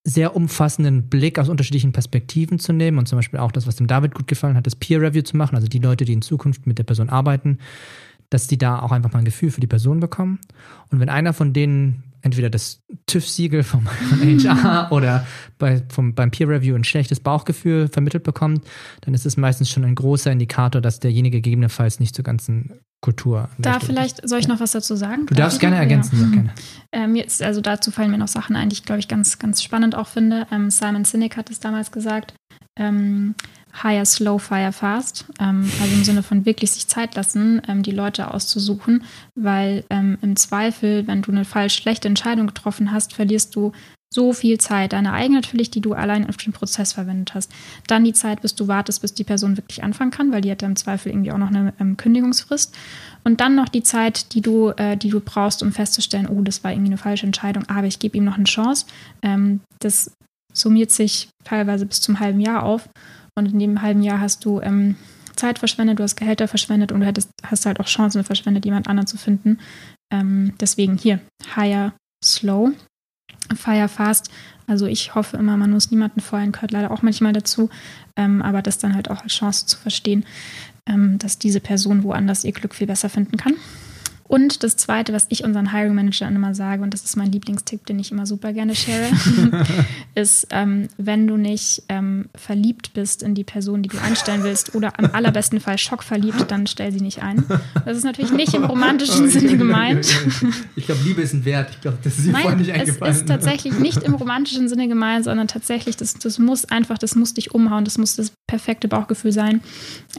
sehr umfassenden Blick aus unterschiedlichen Perspektiven zu nehmen und zum Beispiel auch das, was dem David gut gefallen hat, das Peer Review zu machen, also die Leute, die in Zukunft mit der Person arbeiten, dass die da auch einfach mal ein Gefühl für die Person bekommen. Und wenn einer von denen entweder das TÜV-Siegel vom HR oder bei, vom, beim Peer Review ein schlechtes Bauchgefühl vermittelt bekommt, dann ist es meistens schon ein großer Indikator, dass derjenige gegebenenfalls nicht zur ganzen Kultur. Da vielleicht, soll ich noch was dazu sagen? Du darfst gerne ergänzen, ja. gerne. Ähm, jetzt, also dazu fallen mir noch Sachen ein, die ich, glaube ich, ganz, ganz spannend auch finde. Ähm, Simon Sinek hat es damals gesagt. Ähm, hire slow, fire fast. Ähm, also im Sinne von wirklich sich Zeit lassen, ähm, die Leute auszusuchen, weil ähm, im Zweifel, wenn du eine falsch schlechte Entscheidung getroffen hast, verlierst du so viel Zeit, deine eigene natürlich, die du allein auf den Prozess verwendet hast. Dann die Zeit, bis du wartest, bis die Person wirklich anfangen kann, weil die hat ja im Zweifel irgendwie auch noch eine ähm, Kündigungsfrist. Und dann noch die Zeit, die du, äh, die du brauchst, um festzustellen, oh, das war irgendwie eine falsche Entscheidung, aber ich gebe ihm noch eine Chance. Ähm, das summiert sich teilweise bis zum halben Jahr auf. Und in dem halben Jahr hast du ähm, Zeit verschwendet, du hast Gehälter verschwendet und du hättest, hast halt auch Chancen verschwendet, jemand anderen zu finden. Ähm, deswegen hier, hire slow, fire fast. Also ich hoffe immer, man muss niemanden feuern, gehört leider auch manchmal dazu. Ähm, aber das dann halt auch als Chance zu verstehen, ähm, dass diese Person woanders ihr Glück viel besser finden kann. Und das Zweite, was ich unseren Hiring Managern immer sage, und das ist mein Lieblingstipp, den ich immer super gerne share, ist, ähm, wenn du nicht ähm, verliebt bist in die Person, die du einstellen willst, oder am allerbesten Fall schockverliebt, dann stell sie nicht ein. Das ist natürlich nicht im romantischen Sinne gemeint. Ich glaube, Liebe ist ein Wert. Ich glaube, das ist dir vorhin nicht eingefallen. Es ist tatsächlich nicht im romantischen Sinne gemeint, sondern tatsächlich, das, das muss einfach, das muss dich umhauen, das muss das perfekte Bauchgefühl sein,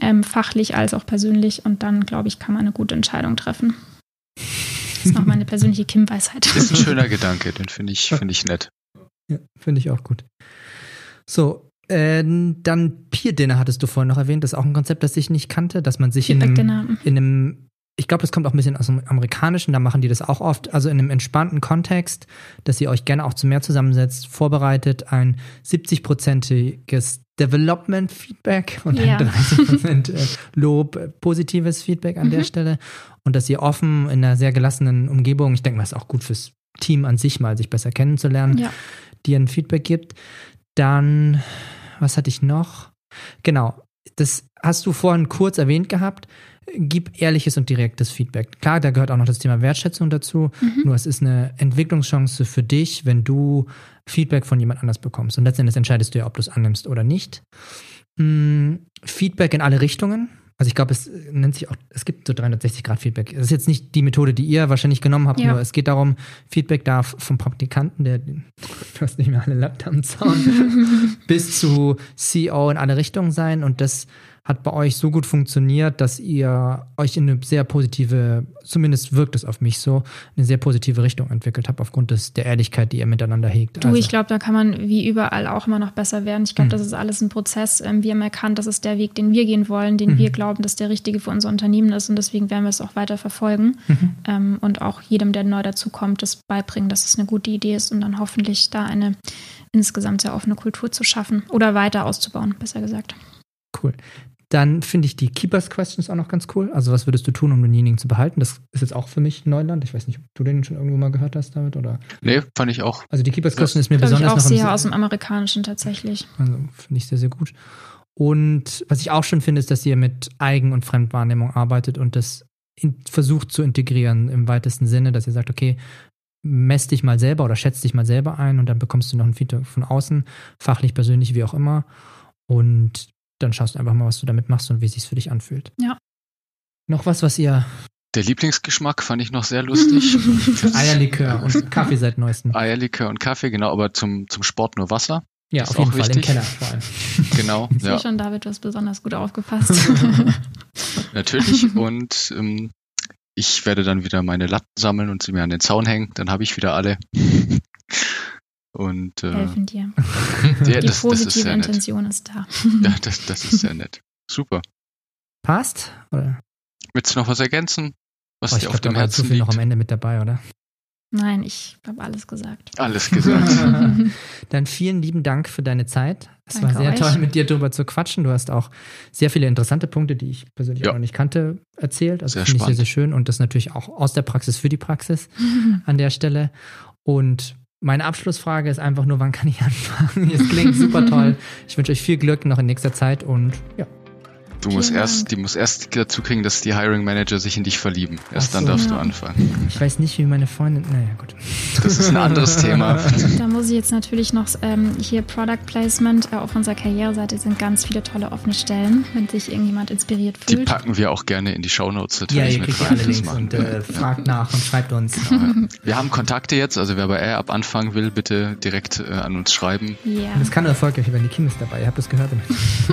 ähm, fachlich als auch persönlich. Und dann, glaube ich, kann man eine gute Entscheidung treffen. Das ist noch meine persönliche Kim-Weisheit. Ist ein schöner Gedanke, den finde ich, find ich nett. Ja, finde ich auch gut. So, äh, dann Peer Dinner hattest du vorhin noch erwähnt. Das ist auch ein Konzept, das ich nicht kannte, dass man sich in einem, in einem, ich glaube, das kommt auch ein bisschen aus dem Amerikanischen, da machen die das auch oft, also in einem entspannten Kontext, dass ihr euch gerne auch zu mehr zusammensetzt, vorbereitet, ein 70-prozentiges Development Feedback und ja. 30% äh, Lob, äh, positives Feedback an mhm. der Stelle und dass ihr offen in einer sehr gelassenen Umgebung, ich denke mal, ist auch gut fürs Team an sich mal, sich besser kennenzulernen, ja. dir ein Feedback gibt. Dann, was hatte ich noch? Genau, das hast du vorhin kurz erwähnt gehabt. Gib ehrliches und direktes Feedback. Klar, da gehört auch noch das Thema Wertschätzung dazu. Mhm. Nur es ist eine Entwicklungschance für dich, wenn du Feedback von jemand anders bekommst. Und letztendlich entscheidest du ja, ob du es annimmst oder nicht. Hm, Feedback in alle Richtungen. Also ich glaube, es nennt sich auch, es gibt so 360-Grad-Feedback. Das ist jetzt nicht die Methode, die ihr wahrscheinlich genommen habt, ja. nur es geht darum, Feedback darf vom Praktikanten, der, du hast nicht mehr alle Latten am Zaun, bis zu CEO in alle Richtungen sein und das hat bei euch so gut funktioniert, dass ihr euch in eine sehr positive, zumindest wirkt es auf mich so, eine sehr positive Richtung entwickelt habt, aufgrund des, der Ehrlichkeit, die ihr miteinander hegt. Du, also. ich glaube, da kann man wie überall auch immer noch besser werden. Ich glaube, mhm. das ist alles ein Prozess. Ähm, wir haben erkannt, das ist der Weg, den wir gehen wollen, den mhm. wir glauben, dass der richtige für unser Unternehmen ist und deswegen werden wir es auch weiter verfolgen mhm. ähm, und auch jedem, der neu dazu kommt, das beibringen, dass es eine gute Idee ist und dann hoffentlich da eine insgesamt sehr offene Kultur zu schaffen oder weiter auszubauen, besser gesagt. Cool. Dann finde ich die Keepers Questions auch noch ganz cool. Also, was würdest du tun, um denjenigen zu behalten? Das ist jetzt auch für mich Neuland. Ich weiß nicht, ob du den schon irgendwo mal gehört hast damit oder. Nee, fand ich auch. Also, die Keepers Question ist mir besonders ich auch noch sehr aus dem Amerikanischen tatsächlich. Also, finde ich sehr, sehr gut. Und was ich auch schon finde, ist, dass ihr mit Eigen- und Fremdwahrnehmung arbeitet und das in, versucht zu integrieren im weitesten Sinne, dass ihr sagt, okay, mess dich mal selber oder schätz dich mal selber ein und dann bekommst du noch ein Feedback von außen, fachlich, persönlich, wie auch immer. Und dann schaust du einfach mal, was du damit machst und wie es sich für dich anfühlt. Ja. Noch was, was ihr. Der Lieblingsgeschmack fand ich noch sehr lustig. Eierlikör und Kaffee seit neuestem. Eierlikör und Kaffee, genau, aber zum, zum Sport nur Wasser. Ja, auf jeden Fall wichtig. im Keller vor allem. Genau. Ich ja. schon, David, du hast besonders gut aufgepasst. Natürlich. Und ähm, ich werde dann wieder meine Latten sammeln und sie mir an den Zaun hängen. Dann habe ich wieder alle. Und, äh, Helfen dir. Ja, Die das, positive das ist Intention nett. ist da. Ja, das, das ist sehr nett. Super. Passt? Oder? Willst du noch was ergänzen? Was Oh, ich dir auf dem war zu Herzen viel noch liegt? am Ende mit dabei, oder? Nein, ich habe alles gesagt. Alles gesagt. Dann vielen lieben Dank für deine Zeit. Es Danke war sehr euch. toll, mit dir drüber zu quatschen. Du hast auch sehr viele interessante Punkte, die ich persönlich Ja. auch noch nicht kannte, erzählt. Also finde ich sehr, spannend. sehr schön und das natürlich auch aus der Praxis für die Praxis an der Stelle. Und meine Abschlussfrage ist einfach nur, wann kann ich anfangen? Es klingt super toll. Ich wünsche euch viel Glück noch in nächster Zeit und ja, Du musst erst, die muss erst dazu kriegen, dass die Hiring Manager sich in dich verlieben. Erst Ach dann so. darfst du Ja. anfangen. ich weiß nicht, wie meine Freundin. Naja, gut. Das ist ein anderes Thema. Da muss ich jetzt natürlich noch ähm, hier Product Placement. Äh, auf unserer Karriereseite sind ganz viele tolle offene Stellen, wenn sich irgendjemand inspiriert Die fühlt. packen wir auch gerne in die Shownotes Ja, natürlich ihr mit kriegt ja rein. alle Das Links machen und äh, fragt nach und schreibt uns. Wir haben Kontakte jetzt, also wer bei Air ab anfangen will, bitte direkt äh, an uns schreiben. Ja. Das kann erfolgreich werden. Die Kim ist dabei. Ihr habt es gehört.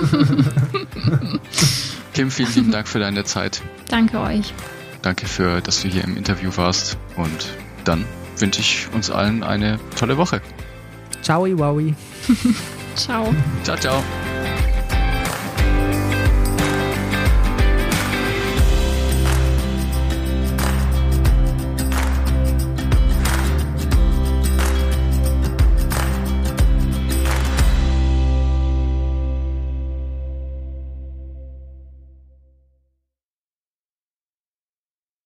Kim, vielen lieben Dank für deine Zeit. Danke euch. Danke für, dass du hier im Interview warst. Und dann wünsche ich uns allen eine tolle Woche. Ciao, Wowie. Ciao. Ciao, ciao.